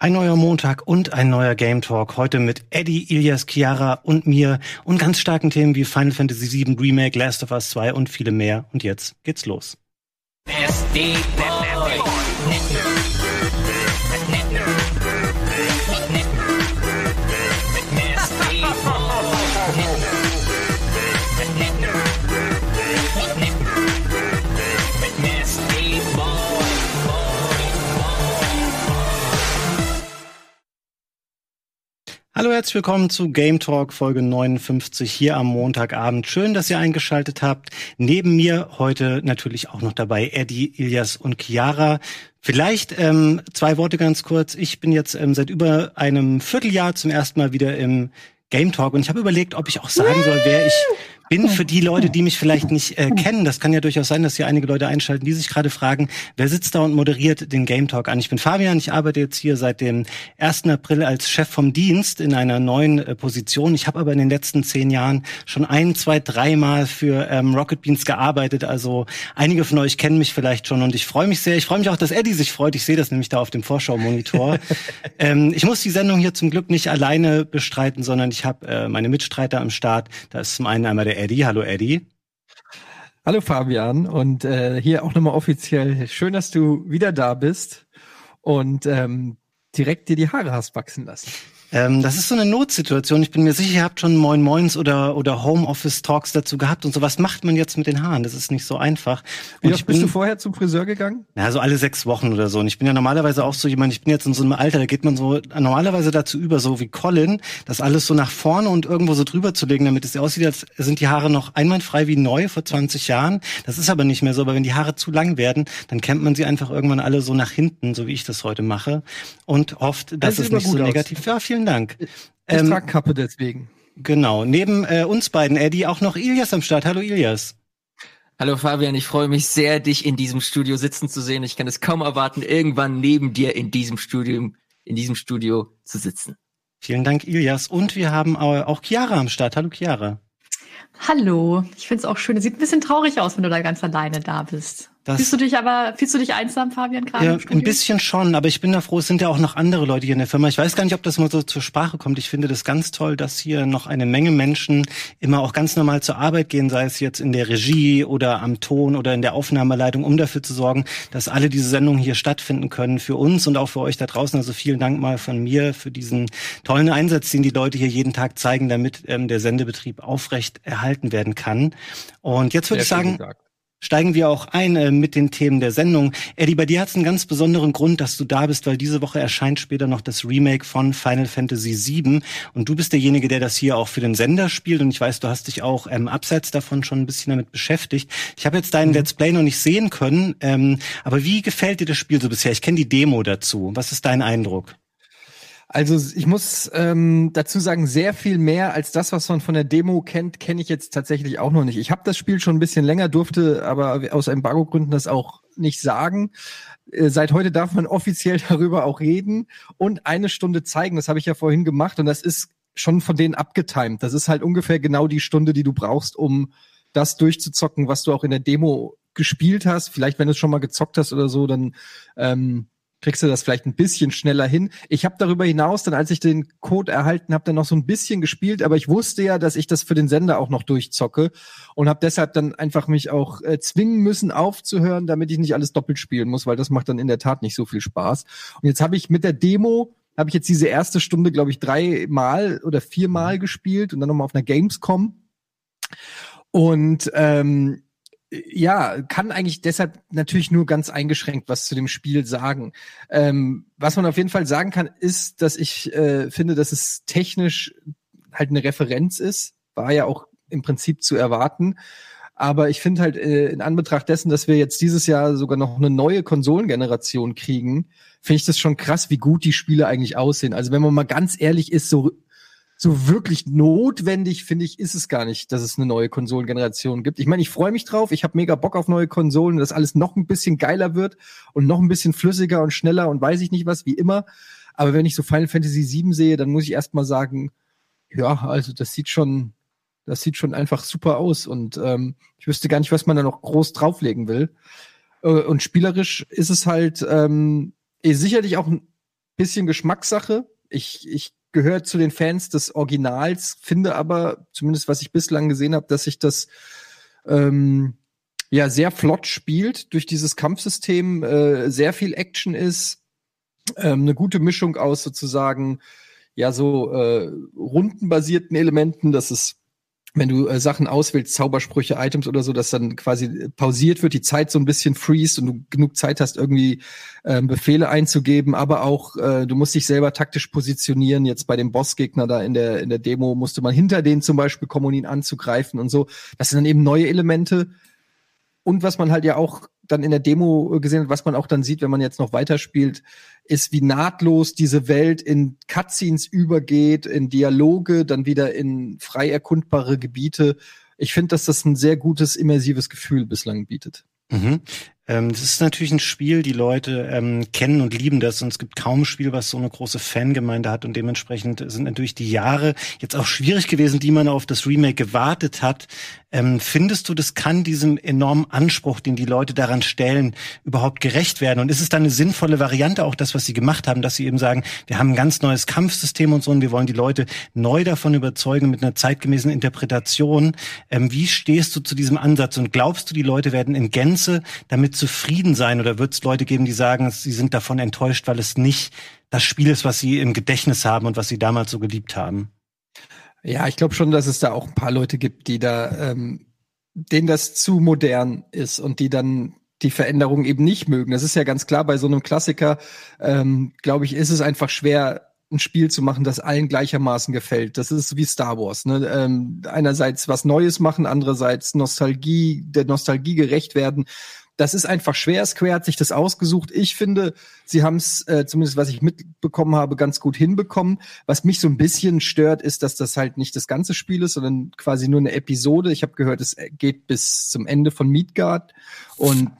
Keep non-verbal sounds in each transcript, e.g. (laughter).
Ein neuer Montag und ein neuer Game Talk. Heute mit Eddie, Ilias, Chiara und mir und ganz starken Themen wie Final Fantasy VII Remake, Last of Us 2 und viele mehr. Und jetzt geht's los. Hallo, herzlich willkommen zu Game Talk Folge 59 hier am Montagabend. Schön, dass ihr eingeschaltet habt. Neben mir heute natürlich auch noch dabei Eddie, Ilias und Chiara. Vielleicht ähm, zwei Worte ganz kurz. Ich bin jetzt ähm, seit über einem Vierteljahr zum ersten Mal wieder im Game Talk und ich habe überlegt, ob ich auch sagen soll, wer ich bin für die Leute, die mich vielleicht nicht äh, kennen. Das kann ja durchaus sein, dass hier einige Leute einschalten, die sich gerade fragen, wer sitzt da und moderiert den Game Talk an. Ich bin Fabian, ich arbeite jetzt hier seit dem 1. April als Chef vom Dienst in einer neuen äh, Position. Ich habe aber in den letzten zehn Jahren schon ein, zwei, dreimal für ähm, Rocket Beans gearbeitet. Also einige von euch kennen mich vielleicht schon und ich freue mich sehr. Ich freue mich auch, dass Eddie sich freut. Ich sehe das nämlich da auf dem Vorschau-Monitor. (laughs) ähm, ich muss die Sendung hier zum Glück nicht alleine bestreiten, sondern ich habe äh, meine Mitstreiter am Start. Da ist zum einen einmal der Eddie. Hallo Eddie. Hallo Fabian und äh, hier auch nochmal offiziell. Schön, dass du wieder da bist und ähm, direkt dir die Haare hast wachsen lassen. Ähm, das ist so eine Notsituation. Ich bin mir sicher, ihr habt schon Moin Moins oder, oder Homeoffice-Talks dazu gehabt und so. Was macht man jetzt mit den Haaren? Das ist nicht so einfach. Und Wie oft bist du vorher zum Friseur gegangen? Ja, so alle sechs Wochen oder so. Und ich bin ja normalerweise auch so jemand, ich bin jetzt in so einem Alter, da geht man so normalerweise dazu über, so wie Colin, das alles so nach vorne und irgendwo so drüber zu legen, damit es aussieht, als sind die Haare noch einwandfrei wie neu vor 20 Jahren. Das ist aber nicht mehr so. Aber wenn die Haare zu lang werden, dann kämmt man sie einfach irgendwann alle so nach hinten, so wie ich das heute mache. Und hofft, dass das es nicht so negativ. Ja, vielen Dank. Ich ähm, trage Kappe deswegen. Genau. Neben äh, uns beiden, Eddie, auch noch Ilias am Start. Hallo Ilias. Hallo Fabian, ich freue mich sehr, dich in diesem Studio sitzen zu sehen. Ich kann es kaum erwarten, irgendwann neben dir in diesem Studio, in diesem Studio zu sitzen. Vielen Dank, Ilias. Und wir haben auch Chiara am Start. Hallo Chiara. Hallo. Ich finde es auch schön. Es sieht ein bisschen traurig aus, wenn du da ganz alleine da bist. Das, fühlst du dich aber, fühlst du dich einsam, Fabian, gerade? Ja, ein bisschen schon, aber ich bin da froh, es sind ja auch noch andere Leute hier in der Firma. Ich weiß gar nicht, ob das mal so zur Sprache kommt. Ich finde das ganz toll, dass hier noch eine Menge Menschen immer auch ganz normal zur Arbeit gehen, sei es jetzt in der Regie oder am Ton oder in der Aufnahmeleitung, um dafür zu sorgen, dass alle diese Sendungen hier stattfinden können für uns und auch für euch da draußen. Also vielen Dank mal von mir für diesen tollen Einsatz, den die Leute hier jeden Tag zeigen, damit ähm, der Sendebetrieb aufrecht erhalten werden kann. Und jetzt würde ich sagen, gesagt steigen wir auch ein äh, mit den Themen der Sendung. Eddie, bei dir hat es einen ganz besonderen Grund, dass du da bist, weil diese Woche erscheint später noch das Remake von Final Fantasy VII und du bist derjenige, der das hier auch für den Sender spielt und ich weiß, du hast dich auch ähm, abseits davon schon ein bisschen damit beschäftigt. Ich habe jetzt deinen mhm. Let's Play noch nicht sehen können, ähm, aber wie gefällt dir das Spiel so bisher? Ich kenne die Demo dazu. Was ist dein Eindruck? Also ich muss ähm, dazu sagen, sehr viel mehr als das, was man von der Demo kennt, kenne ich jetzt tatsächlich auch noch nicht. Ich habe das Spiel schon ein bisschen länger, durfte aber aus Embargo-Gründen das auch nicht sagen. Äh, seit heute darf man offiziell (laughs) darüber auch reden und eine Stunde zeigen. Das habe ich ja vorhin gemacht und das ist schon von denen abgetimt. Das ist halt ungefähr genau die Stunde, die du brauchst, um das durchzuzocken, was du auch in der Demo gespielt hast. Vielleicht, wenn du es schon mal gezockt hast oder so, dann ähm, kriegst du das vielleicht ein bisschen schneller hin. Ich habe darüber hinaus, dann als ich den Code erhalten habe, dann noch so ein bisschen gespielt, aber ich wusste ja, dass ich das für den Sender auch noch durchzocke und habe deshalb dann einfach mich auch äh, zwingen müssen aufzuhören, damit ich nicht alles doppelt spielen muss, weil das macht dann in der Tat nicht so viel Spaß. Und jetzt habe ich mit der Demo habe ich jetzt diese erste Stunde, glaube ich, dreimal oder viermal mhm. gespielt und dann nochmal auf einer Gamescom. Und ähm, ja, kann eigentlich deshalb natürlich nur ganz eingeschränkt was zu dem Spiel sagen. Ähm, was man auf jeden Fall sagen kann, ist, dass ich äh, finde, dass es technisch halt eine Referenz ist. War ja auch im Prinzip zu erwarten. Aber ich finde halt äh, in Anbetracht dessen, dass wir jetzt dieses Jahr sogar noch eine neue Konsolengeneration kriegen, finde ich das schon krass, wie gut die Spiele eigentlich aussehen. Also wenn man mal ganz ehrlich ist, so so wirklich notwendig, finde ich, ist es gar nicht, dass es eine neue Konsolengeneration gibt. Ich meine, ich freue mich drauf, ich habe mega Bock auf neue Konsolen, dass alles noch ein bisschen geiler wird und noch ein bisschen flüssiger und schneller und weiß ich nicht was, wie immer. Aber wenn ich so Final Fantasy VII sehe, dann muss ich erst mal sagen, ja, also das sieht schon, das sieht schon einfach super aus und ähm, ich wüsste gar nicht, was man da noch groß drauflegen will. Äh, und spielerisch ist es halt ähm, sicherlich auch bisschen Geschmackssache. Ich, ich gehöre zu den Fans des Originals, finde aber, zumindest was ich bislang gesehen habe, dass sich das ähm, ja sehr flott spielt durch dieses Kampfsystem, äh, sehr viel Action ist, ähm, eine gute Mischung aus sozusagen ja so äh, rundenbasierten Elementen, dass es wenn du äh, Sachen auswählst, Zaubersprüche, Items oder so, dass dann quasi pausiert wird, die Zeit so ein bisschen freest und du genug Zeit hast, irgendwie äh, Befehle einzugeben, aber auch äh, du musst dich selber taktisch positionieren. Jetzt bei dem Bossgegner da in der in der Demo musste man hinter denen zum Beispiel kommen, um ihn anzugreifen und so. Das sind dann eben neue Elemente. Und was man halt ja auch dann in der Demo gesehen hat, was man auch dann sieht, wenn man jetzt noch weiterspielt, ist, wie nahtlos diese Welt in Cutscenes übergeht, in Dialoge, dann wieder in frei erkundbare Gebiete. Ich finde, dass das ein sehr gutes immersives Gefühl bislang bietet. Mhm. Ähm, das ist natürlich ein Spiel, die Leute ähm, kennen und lieben das und es gibt kaum ein Spiel, was so eine große Fangemeinde hat und dementsprechend sind natürlich die Jahre jetzt auch schwierig gewesen, die man auf das Remake gewartet hat. Ähm, findest du, das kann diesem enormen Anspruch, den die Leute daran stellen, überhaupt gerecht werden? Und ist es dann eine sinnvolle Variante, auch das, was sie gemacht haben, dass sie eben sagen, wir haben ein ganz neues Kampfsystem und so und wir wollen die Leute neu davon überzeugen mit einer zeitgemäßen Interpretation? Ähm, wie stehst du zu diesem Ansatz und glaubst du, die Leute werden in Gänze damit zufrieden sein oder wird es Leute geben, die sagen, sie sind davon enttäuscht, weil es nicht das Spiel ist, was sie im Gedächtnis haben und was sie damals so geliebt haben? Ja, ich glaube schon, dass es da auch ein paar Leute gibt, die da, ähm, denen das zu modern ist und die dann die Veränderung eben nicht mögen. Das ist ja ganz klar bei so einem Klassiker, ähm, glaube ich, ist es einfach schwer, ein Spiel zu machen, das allen gleichermaßen gefällt. Das ist wie Star Wars. Ne? Ähm, einerseits was Neues machen, andererseits Nostalgie, der Nostalgie gerecht werden das ist einfach schwer. Square hat sich das ausgesucht. Ich finde, sie haben es, äh, zumindest was ich mitbekommen habe, ganz gut hinbekommen. Was mich so ein bisschen stört, ist, dass das halt nicht das ganze Spiel ist, sondern quasi nur eine Episode. Ich habe gehört, es geht bis zum Ende von Midgard und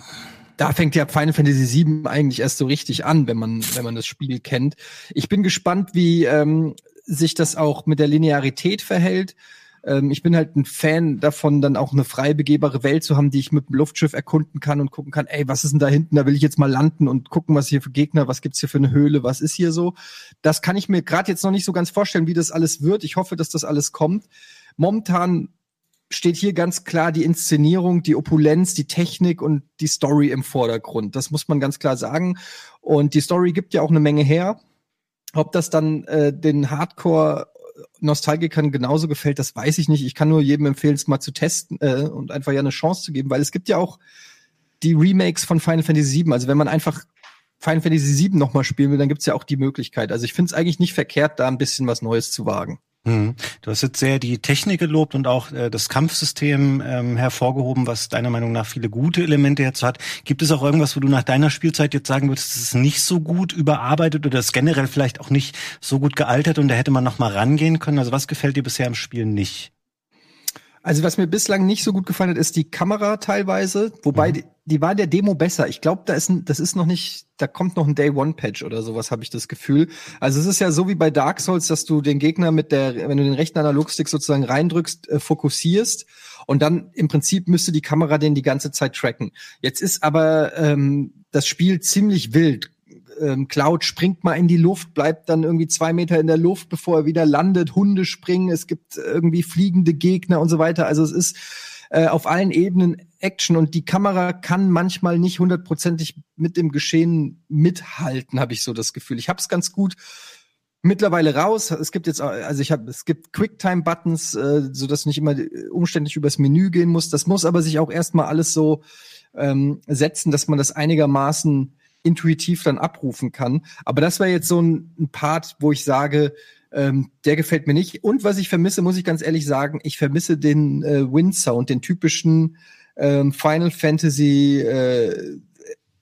da fängt ja Final Fantasy VII eigentlich erst so richtig an, wenn man, wenn man das Spiel kennt. Ich bin gespannt, wie ähm, sich das auch mit der Linearität verhält. Ähm, ich bin halt ein Fan davon, dann auch eine frei begehbare Welt zu haben, die ich mit dem Luftschiff erkunden kann und gucken kann, ey, was ist denn da hinten? Da will ich jetzt mal landen und gucken, was hier für Gegner, was gibt's hier für eine Höhle, was ist hier so? Das kann ich mir gerade jetzt noch nicht so ganz vorstellen, wie das alles wird. Ich hoffe, dass das alles kommt. Momentan steht hier ganz klar die Inszenierung, die Opulenz, die Technik und die Story im Vordergrund. Das muss man ganz klar sagen. Und die Story gibt ja auch eine Menge her. Ob das dann äh, den Hardcore Nostalgikern genauso gefällt, das weiß ich nicht. Ich kann nur jedem empfehlen, es mal zu testen äh, und einfach ja eine Chance zu geben, weil es gibt ja auch die Remakes von Final Fantasy VII. Also wenn man einfach Final Fantasy VII nochmal spielen will, dann gibt's ja auch die Möglichkeit. Also ich finde es eigentlich nicht verkehrt, da ein bisschen was Neues zu wagen. Hm. Du hast jetzt sehr die Technik gelobt und auch äh, das Kampfsystem ähm, hervorgehoben, was deiner Meinung nach viele gute Elemente jetzt hat. Gibt es auch irgendwas, wo du nach deiner Spielzeit jetzt sagen würdest, es ist nicht so gut überarbeitet oder ist generell vielleicht auch nicht so gut gealtert und da hätte man noch mal rangehen können? Also was gefällt dir bisher im Spiel nicht? Also was mir bislang nicht so gut gefallen hat, ist die Kamera teilweise, wobei mhm. die, die, war der Demo besser. Ich glaube, da ist ein, das ist noch nicht, da kommt noch ein Day One Patch oder sowas, habe ich das Gefühl. Also es ist ja so wie bei Dark Souls, dass du den Gegner mit der, wenn du den rechten Analogstick sozusagen reindrückst, äh, fokussierst und dann im Prinzip müsste die Kamera den die ganze Zeit tracken. Jetzt ist aber ähm, das Spiel ziemlich wild ähm, Cloud springt mal in die Luft, bleibt dann irgendwie zwei Meter in der Luft, bevor er wieder landet. Hunde springen, es gibt irgendwie fliegende Gegner und so weiter. Also es ist äh, auf allen Ebenen Action und die Kamera kann manchmal nicht hundertprozentig mit dem Geschehen mithalten, habe ich so das Gefühl. Ich habe es ganz gut mittlerweile raus. Es gibt jetzt, also ich habe, es gibt Quicktime-Buttons, äh, so dass nicht immer umständlich übers Menü gehen muss. Das muss aber sich auch erstmal alles so ähm, setzen, dass man das einigermaßen intuitiv dann abrufen kann. Aber das wäre jetzt so ein, ein, Part, wo ich sage, ähm, der gefällt mir nicht. Und was ich vermisse, muss ich ganz ehrlich sagen, ich vermisse den äh, Wind-Sound, den typischen ähm, Final Fantasy äh,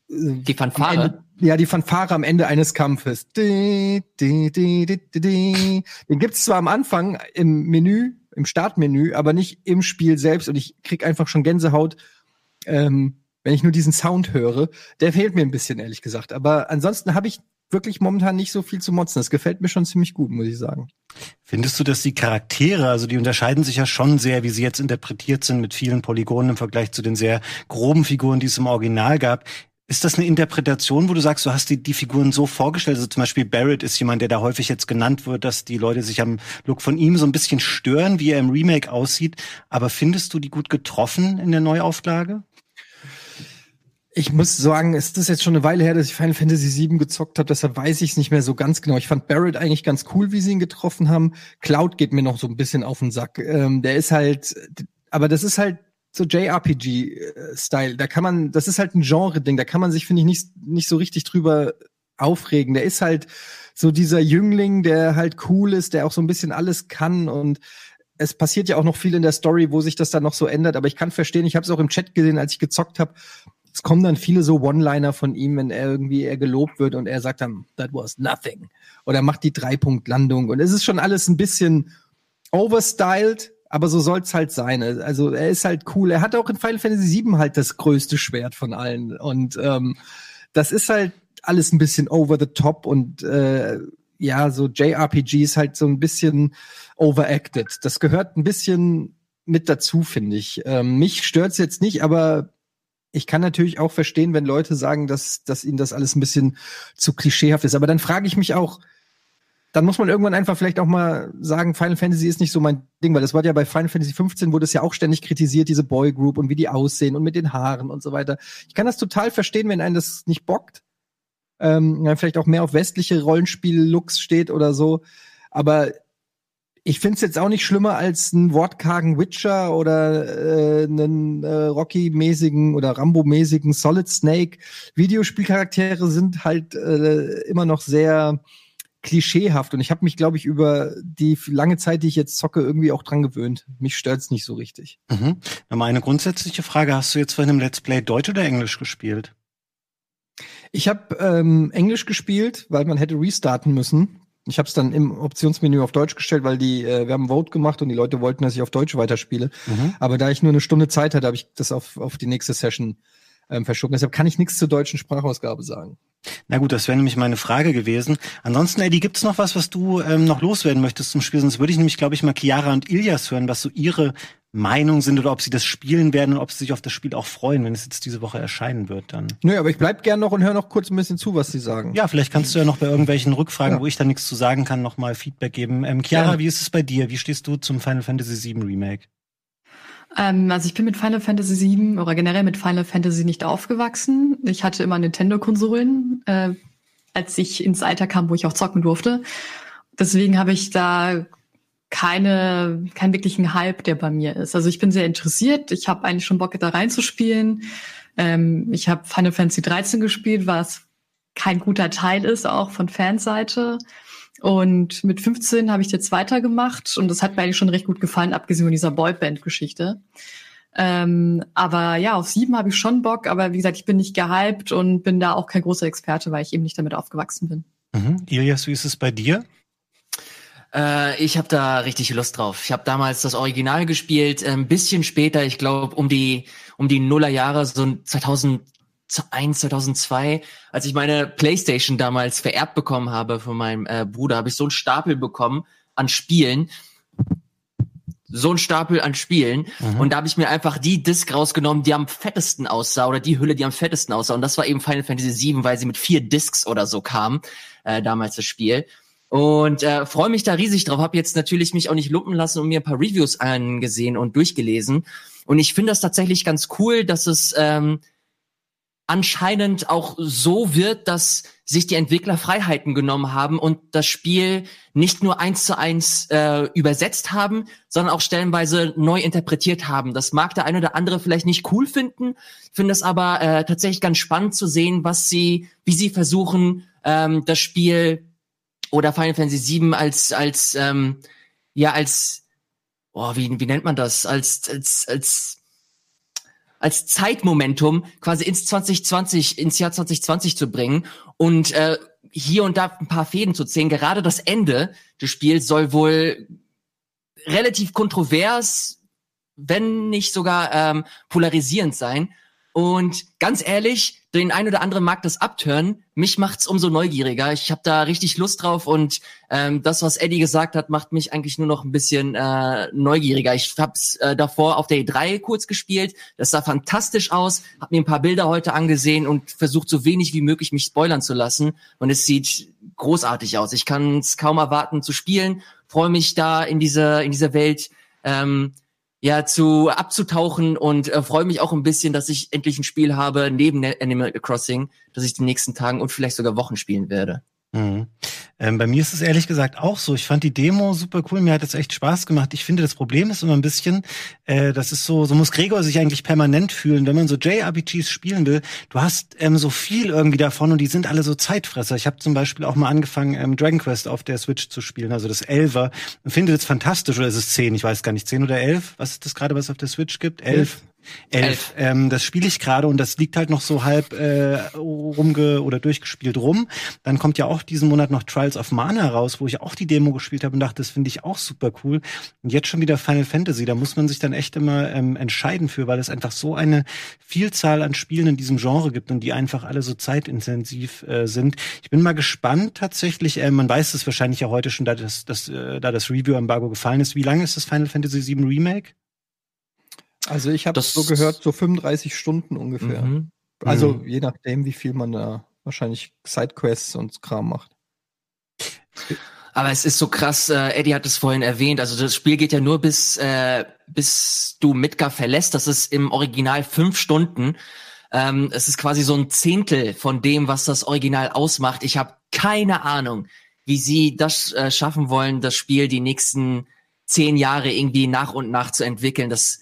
die Fanfare. Ende, ja, die Fanfare am Ende eines Kampfes. Den gibt's zwar am Anfang im Menü, im Startmenü, aber nicht im Spiel selbst. Und ich krieg einfach schon Gänsehaut, ähm, wenn ich nur diesen Sound höre, der fehlt mir ein bisschen, ehrlich gesagt. Aber ansonsten habe ich wirklich momentan nicht so viel zu motzen. Das gefällt mir schon ziemlich gut, muss ich sagen. Findest du, dass die Charaktere, also die unterscheiden sich ja schon sehr, wie sie jetzt interpretiert sind mit vielen Polygonen im Vergleich zu den sehr groben Figuren, die es im Original gab. Ist das eine Interpretation, wo du sagst, du hast die, die Figuren so vorgestellt? Also zum Beispiel Barrett ist jemand, der da häufig jetzt genannt wird, dass die Leute sich am Look von ihm so ein bisschen stören, wie er im Remake aussieht. Aber findest du die gut getroffen in der Neuauflage? Ich muss sagen, es ist jetzt schon eine Weile her, dass ich Final Fantasy VII gezockt habe, deshalb weiß ich es nicht mehr so ganz genau. Ich fand Barrett eigentlich ganz cool, wie sie ihn getroffen haben. Cloud geht mir noch so ein bisschen auf den Sack. Ähm, der ist halt, aber das ist halt so JRPG-Style. Da kann man, das ist halt ein Genre-Ding, da kann man sich, finde ich, nicht, nicht so richtig drüber aufregen. Der ist halt so dieser Jüngling, der halt cool ist, der auch so ein bisschen alles kann und es passiert ja auch noch viel in der Story, wo sich das dann noch so ändert. Aber ich kann verstehen, ich habe es auch im Chat gesehen, als ich gezockt habe, es kommen dann viele so One-Liner von ihm, wenn er irgendwie er gelobt wird und er sagt dann, that was nothing. Oder macht die Drei-Punkt-Landung. Und es ist schon alles ein bisschen overstyled, aber so soll's halt sein. Also er ist halt cool. Er hat auch in Final Fantasy VII halt das größte Schwert von allen. Und ähm, das ist halt alles ein bisschen over the top und äh, ja, so JRPG ist halt so ein bisschen overacted. Das gehört ein bisschen mit dazu, finde ich. Ähm, mich stört's jetzt nicht, aber ich kann natürlich auch verstehen, wenn Leute sagen, dass, dass ihnen das alles ein bisschen zu klischeehaft ist. Aber dann frage ich mich auch, dann muss man irgendwann einfach vielleicht auch mal sagen, Final Fantasy ist nicht so mein Ding, weil das war ja bei Final Fantasy 15 wurde es ja auch ständig kritisiert, diese Boy Group und wie die aussehen und mit den Haaren und so weiter. Ich kann das total verstehen, wenn einen das nicht bockt. Ähm, vielleicht auch mehr auf westliche Rollenspiel-Looks steht oder so. Aber ich finde es jetzt auch nicht schlimmer als einen wortkargen Witcher oder äh, einen äh, Rocky-mäßigen oder Rambo-mäßigen Solid Snake. Videospielcharaktere sind halt äh, immer noch sehr klischeehaft und ich habe mich, glaube ich, über die lange Zeit, die ich jetzt zocke, irgendwie auch dran gewöhnt. Mich stört's nicht so richtig. Mhm. Eine grundsätzliche Frage: Hast du jetzt von einem Let's Play Deutsch oder Englisch gespielt? Ich habe ähm, Englisch gespielt, weil man hätte restarten müssen. Ich habe es dann im Optionsmenü auf Deutsch gestellt, weil die, äh, wir haben Vote gemacht und die Leute wollten, dass ich auf Deutsch weiterspiele. Mhm. Aber da ich nur eine Stunde Zeit hatte, habe ich das auf, auf die nächste Session ähm, verschoben. Deshalb kann ich nichts zur deutschen Sprachausgabe sagen. Na gut, das wäre nämlich meine Frage gewesen. Ansonsten, Eddie, gibt's noch was, was du ähm, noch loswerden möchtest zum Spiel? Sonst würde ich nämlich, glaube ich, mal Chiara und Ilias hören, was so ihre Meinung sind oder ob sie das spielen werden und ob sie sich auf das Spiel auch freuen, wenn es jetzt diese Woche erscheinen wird dann. Nö, aber ich bleib gern noch und höre noch kurz ein bisschen zu, was sie sagen. Ja, vielleicht kannst du ja noch bei irgendwelchen Rückfragen, ja. wo ich da nichts zu sagen kann, noch mal Feedback geben. Ähm, Chiara, ja. wie ist es bei dir? Wie stehst du zum Final Fantasy VII Remake? Ähm, also ich bin mit Final Fantasy VII oder generell mit Final Fantasy nicht aufgewachsen. Ich hatte immer Nintendo-Konsolen, äh, als ich ins Alter kam, wo ich auch zocken durfte. Deswegen habe ich da keine, keinen wirklichen Hype, der bei mir ist. Also ich bin sehr interessiert. Ich habe eigentlich schon Bock, da reinzuspielen. Ähm, ich habe Final Fantasy 13 gespielt, was kein guter Teil ist, auch von Fanseite. Und mit 15 habe ich jetzt weitergemacht und das hat mir eigentlich schon recht gut gefallen, abgesehen von dieser Boyband-Geschichte. Ähm, aber ja, auf sieben habe ich schon Bock, aber wie gesagt, ich bin nicht gehypt und bin da auch kein großer Experte, weil ich eben nicht damit aufgewachsen bin. Mhm. Ilias, wie ist es bei dir? Äh, ich habe da richtig Lust drauf. Ich habe damals das Original gespielt, äh, ein bisschen später, ich glaube um die um die Nullerjahre, so 2001, 2002, als ich meine PlayStation damals vererbt bekommen habe von meinem äh, Bruder, habe ich so einen Stapel bekommen an Spielen. So einen Stapel an Spielen. Mhm. Und da habe ich mir einfach die Disc rausgenommen, die am fettesten aussah, oder die Hülle, die am fettesten aussah. Und das war eben Final Fantasy VII, weil sie mit vier Discs oder so kam, äh, damals das Spiel. Und äh, freue mich da riesig drauf. Habe jetzt natürlich mich auch nicht lumpen lassen und mir ein paar Reviews angesehen und durchgelesen. Und ich finde das tatsächlich ganz cool, dass es ähm, anscheinend auch so wird, dass sich die Entwickler Freiheiten genommen haben und das Spiel nicht nur eins zu eins äh, übersetzt haben, sondern auch stellenweise neu interpretiert haben. Das mag der eine oder andere vielleicht nicht cool finden, finde es aber äh, tatsächlich ganz spannend zu sehen, was sie, wie sie versuchen, ähm, das Spiel oder Final Fantasy VII als als ähm, ja als oh, wie wie nennt man das als als als als Zeitmomentum quasi ins 2020 ins Jahr 2020 zu bringen und äh, hier und da ein paar Fäden zu ziehen. Gerade das Ende des Spiels soll wohl relativ kontrovers, wenn nicht sogar ähm, polarisierend sein. Und ganz ehrlich, den ein oder anderen mag das abtören. Mich macht's umso neugieriger. Ich habe da richtig Lust drauf und ähm, das, was Eddie gesagt hat, macht mich eigentlich nur noch ein bisschen äh, neugieriger. Ich hab's äh, davor auf der E3 kurz gespielt. Das sah fantastisch aus. Hab mir ein paar Bilder heute angesehen und versucht so wenig wie möglich mich spoilern zu lassen. Und es sieht großartig aus. Ich kann es kaum erwarten zu spielen. Freue mich da in dieser in dieser Welt. Ähm, ja zu abzutauchen und äh, freue mich auch ein bisschen, dass ich endlich ein Spiel habe neben Animal Crossing, das ich die nächsten Tagen und vielleicht sogar Wochen spielen werde. Mhm. Ähm, bei mir ist es ehrlich gesagt auch so. Ich fand die Demo super cool. Mir hat es echt Spaß gemacht. Ich finde, das Problem ist immer ein bisschen, äh, das ist so, so muss Gregor sich eigentlich permanent fühlen, wenn man so JRPGs spielen will. Du hast ähm, so viel irgendwie davon und die sind alle so Zeitfresser. Ich habe zum Beispiel auch mal angefangen, ähm, Dragon Quest auf der Switch zu spielen, also das Elfer. Und finde das fantastisch. Oder ist es zehn? Ich weiß gar nicht. Zehn oder elf? Was ist das gerade, was auf der Switch gibt? Elf. Elf. Ähm, das spiele ich gerade und das liegt halt noch so halb äh, rumge oder durchgespielt rum. Dann kommt ja auch diesen Monat noch Trials of Mana raus, wo ich auch die Demo gespielt habe und dachte, das finde ich auch super cool. Und jetzt schon wieder Final Fantasy. Da muss man sich dann echt immer ähm, entscheiden für, weil es einfach so eine Vielzahl an Spielen in diesem Genre gibt und die einfach alle so zeitintensiv äh, sind. Ich bin mal gespannt tatsächlich. Äh, man weiß es wahrscheinlich ja heute schon, da das, das, äh, da das Review-Embargo gefallen ist. Wie lange ist das Final Fantasy VII Remake? Also ich habe so gehört, so 35 Stunden ungefähr. Mhm. Also mhm. je nachdem, wie viel man da wahrscheinlich Sidequests und Kram macht. Aber es ist so krass, äh, Eddie hat es vorhin erwähnt, also das Spiel geht ja nur bis, äh, bis du Midgar verlässt, das ist im Original fünf Stunden. Ähm, es ist quasi so ein Zehntel von dem, was das Original ausmacht. Ich habe keine Ahnung, wie sie das äh, schaffen wollen, das Spiel die nächsten zehn Jahre irgendwie nach und nach zu entwickeln. Das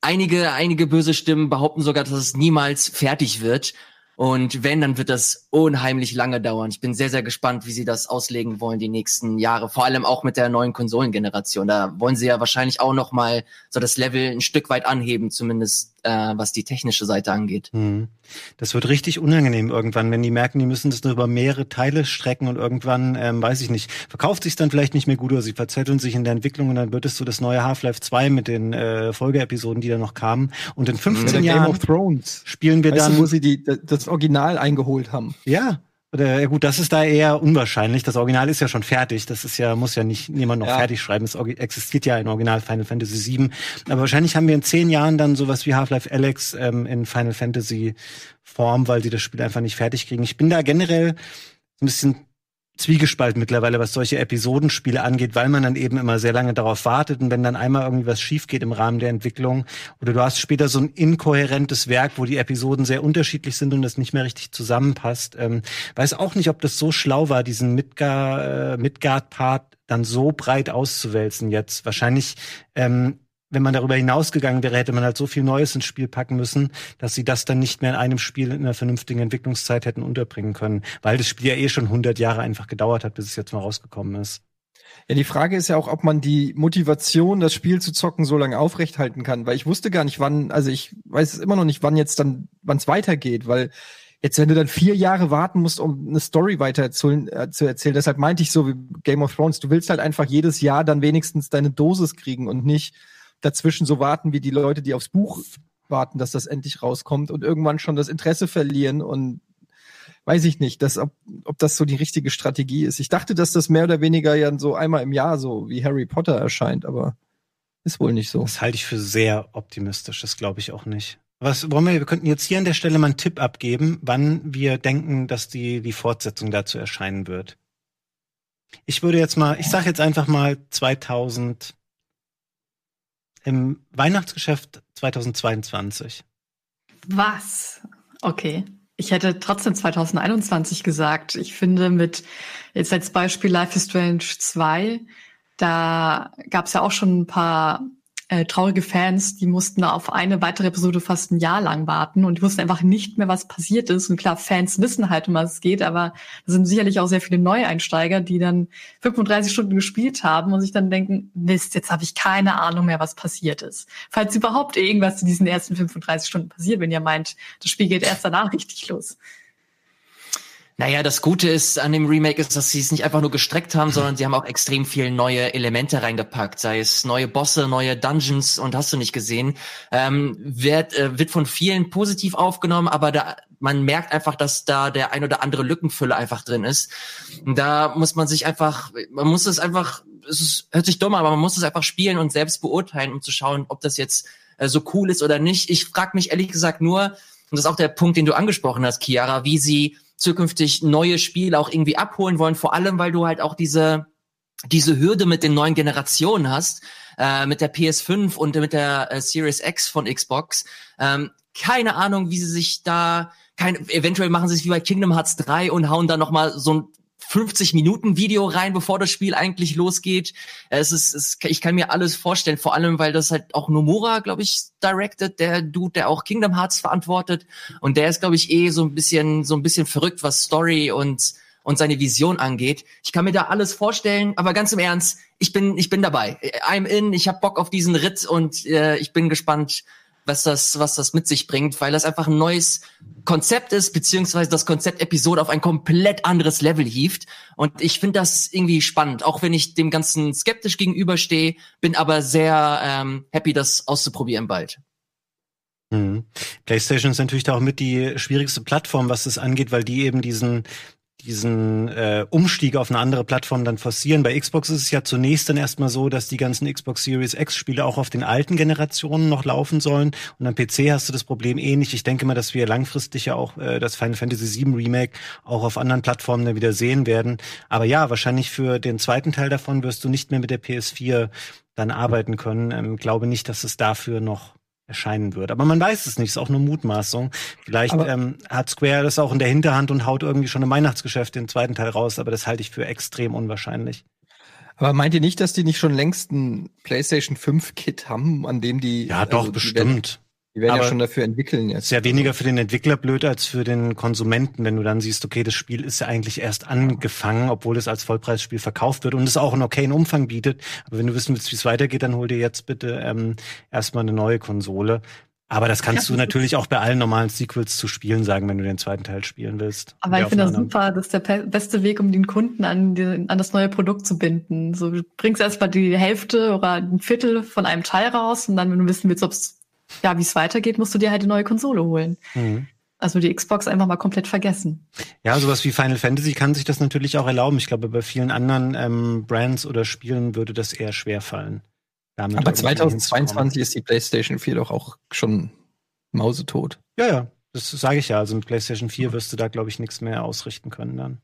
einige, einige böse Stimmen behaupten sogar, dass es niemals fertig wird. Und wenn, dann wird das unheimlich lange dauern. Ich bin sehr, sehr gespannt, wie sie das auslegen wollen die nächsten Jahre. Vor allem auch mit der neuen Konsolengeneration. Da wollen sie ja wahrscheinlich auch noch mal so das Level ein Stück weit anheben, zumindest äh, was die technische Seite angeht. Mhm. Das wird richtig unangenehm irgendwann, wenn die merken, die müssen das nur über mehrere Teile strecken und irgendwann, ähm, weiß ich nicht, verkauft sich dann vielleicht nicht mehr gut oder sie verzetteln sich in der Entwicklung und dann wird es so das neue Half-Life 2 mit den äh, Folgeepisoden, die da noch kamen. Und in 15 ja, Jahren spielen wir weißt dann, du, wo sie die, das Original eingeholt haben. Ja, oder, ja gut, das ist da eher unwahrscheinlich. Das Original ist ja schon fertig. Das ist ja, muss ja nicht niemand noch ja. fertig schreiben. Es existiert ja ein Original Final Fantasy VII. Aber wahrscheinlich haben wir in zehn Jahren dann sowas wie Half-Life Alex ähm, in Final Fantasy Form, weil sie das Spiel einfach nicht fertig kriegen. Ich bin da generell so ein bisschen Zwiegespalt mittlerweile, was solche Episodenspiele angeht, weil man dann eben immer sehr lange darauf wartet und wenn dann einmal irgendwie was schief geht im Rahmen der Entwicklung oder du hast später so ein inkohärentes Werk, wo die Episoden sehr unterschiedlich sind und das nicht mehr richtig zusammenpasst, ähm, weiß auch nicht, ob das so schlau war, diesen Midgard, äh, Midgard-Part dann so breit auszuwälzen jetzt. Wahrscheinlich ähm, wenn man darüber hinausgegangen wäre, hätte man halt so viel Neues ins Spiel packen müssen, dass sie das dann nicht mehr in einem Spiel in einer vernünftigen Entwicklungszeit hätten unterbringen können, weil das Spiel ja eh schon 100 Jahre einfach gedauert hat, bis es jetzt mal rausgekommen ist. Ja, die Frage ist ja auch, ob man die Motivation, das Spiel zu zocken, so lange aufrechthalten kann, weil ich wusste gar nicht, wann, also ich weiß immer noch nicht, wann jetzt dann, wann es weitergeht, weil jetzt, wenn du dann vier Jahre warten musst, um eine Story weiter äh, zu erzählen, deshalb meinte ich so wie Game of Thrones, du willst halt einfach jedes Jahr dann wenigstens deine Dosis kriegen und nicht dazwischen so warten wie die Leute, die aufs Buch warten, dass das endlich rauskommt und irgendwann schon das Interesse verlieren und weiß ich nicht, dass, ob, ob das so die richtige Strategie ist. Ich dachte, dass das mehr oder weniger ja so einmal im Jahr so wie Harry Potter erscheint, aber ist wohl nicht so. Das halte ich für sehr optimistisch, das glaube ich auch nicht. Was wollen wir, wir könnten jetzt hier an der Stelle mal einen Tipp abgeben, wann wir denken, dass die, die Fortsetzung dazu erscheinen wird. Ich würde jetzt mal, ich sage jetzt einfach mal 2000 im Weihnachtsgeschäft 2022. Was? Okay. Ich hätte trotzdem 2021 gesagt. Ich finde mit, jetzt als Beispiel Life is Strange 2, da gab es ja auch schon ein paar äh, traurige Fans, die mussten auf eine weitere Episode fast ein Jahr lang warten und die wussten einfach nicht mehr, was passiert ist. Und klar, Fans wissen halt, um was es geht, aber da sind sicherlich auch sehr viele Neueinsteiger, die dann 35 Stunden gespielt haben und sich dann denken, Mist, jetzt habe ich keine Ahnung mehr, was passiert ist. Falls überhaupt irgendwas in diesen ersten 35 Stunden passiert, wenn ihr meint, das Spiel geht erst danach (laughs) richtig los. Naja, das Gute ist an dem Remake ist, dass sie es nicht einfach nur gestreckt haben, sondern sie haben auch extrem viel neue Elemente reingepackt, sei es neue Bosse, neue Dungeons und hast du nicht gesehen. Ähm, wird, äh, wird von vielen positiv aufgenommen, aber da, man merkt einfach, dass da der ein oder andere Lückenfülle einfach drin ist. Da muss man sich einfach, man muss es einfach, es ist, hört sich dumm, aber man muss es einfach spielen und selbst beurteilen, um zu schauen, ob das jetzt äh, so cool ist oder nicht. Ich frage mich ehrlich gesagt nur, und das ist auch der Punkt, den du angesprochen hast, Chiara, wie sie zukünftig neue Spiele auch irgendwie abholen wollen, vor allem weil du halt auch diese diese Hürde mit den neuen Generationen hast, äh, mit der PS5 und mit der äh, Series X von Xbox. Ähm, keine Ahnung, wie sie sich da, kein, eventuell machen sie es wie bei Kingdom Hearts 3 und hauen da nochmal so ein 50 Minuten Video rein, bevor das Spiel eigentlich losgeht. Es ist, es, ich kann mir alles vorstellen, vor allem, weil das halt auch Nomura, glaube ich, directed, der Dude, der auch Kingdom Hearts verantwortet. Und der ist, glaube ich, eh so ein bisschen, so ein bisschen verrückt, was Story und, und seine Vision angeht. Ich kann mir da alles vorstellen, aber ganz im Ernst, ich bin, ich bin dabei. I'm in, ich hab Bock auf diesen Ritt und äh, ich bin gespannt, was das, was das mit sich bringt, weil das einfach ein neues Konzept ist, beziehungsweise das Konzept Episode auf ein komplett anderes Level hieft. Und ich finde das irgendwie spannend, auch wenn ich dem Ganzen skeptisch gegenüberstehe, bin aber sehr ähm, happy, das auszuprobieren bald. Mhm. PlayStation ist natürlich da auch mit die schwierigste Plattform, was das angeht, weil die eben diesen diesen äh, Umstieg auf eine andere Plattform dann forcieren. Bei Xbox ist es ja zunächst dann erstmal so, dass die ganzen Xbox Series X Spiele auch auf den alten Generationen noch laufen sollen. Und am PC hast du das Problem ähnlich. Ich denke mal, dass wir langfristig ja auch äh, das Final Fantasy VII Remake auch auf anderen Plattformen dann wieder sehen werden. Aber ja, wahrscheinlich für den zweiten Teil davon wirst du nicht mehr mit der PS4 dann arbeiten können. Ähm, glaube nicht, dass es dafür noch erscheinen wird. Aber man weiß es nicht, ist auch nur Mutmaßung. Vielleicht ähm, hat Square das auch in der Hinterhand und haut irgendwie schon im Weihnachtsgeschäft den zweiten Teil raus, aber das halte ich für extrem unwahrscheinlich. Aber meint ihr nicht, dass die nicht schon längst ein PlayStation 5 Kit haben, an dem die Ja, doch, also, bestimmt. Die werden Aber ja schon dafür entwickeln jetzt. Ist ja weniger für den Entwickler blöd als für den Konsumenten, wenn du dann siehst, okay, das Spiel ist ja eigentlich erst angefangen, obwohl es als Vollpreisspiel verkauft wird und es auch einen okayen Umfang bietet. Aber wenn du wissen willst, wie es weitergeht, dann hol dir jetzt bitte ähm, erstmal eine neue Konsole. Aber das kannst ja, du natürlich auch bei allen normalen Sequels zu spielen sagen, wenn du den zweiten Teil spielen willst. Aber ich finde das super, das ist der beste Weg, um den Kunden an, die, an das neue Produkt zu binden. So, du bringst erstmal die Hälfte oder ein Viertel von einem Teil raus und dann, wenn du wissen willst, ob es ja, wie es weitergeht, musst du dir halt eine neue Konsole holen. Mhm. Also die Xbox einfach mal komplett vergessen. Ja, sowas wie Final Fantasy kann sich das natürlich auch erlauben. Ich glaube, bei vielen anderen ähm, Brands oder Spielen würde das eher schwer fallen. Aber 2022 ist die PlayStation 4 doch auch schon mausetot. Ja, ja, das sage ich ja. Also mit PlayStation 4 wirst du da, glaube ich, nichts mehr ausrichten können dann.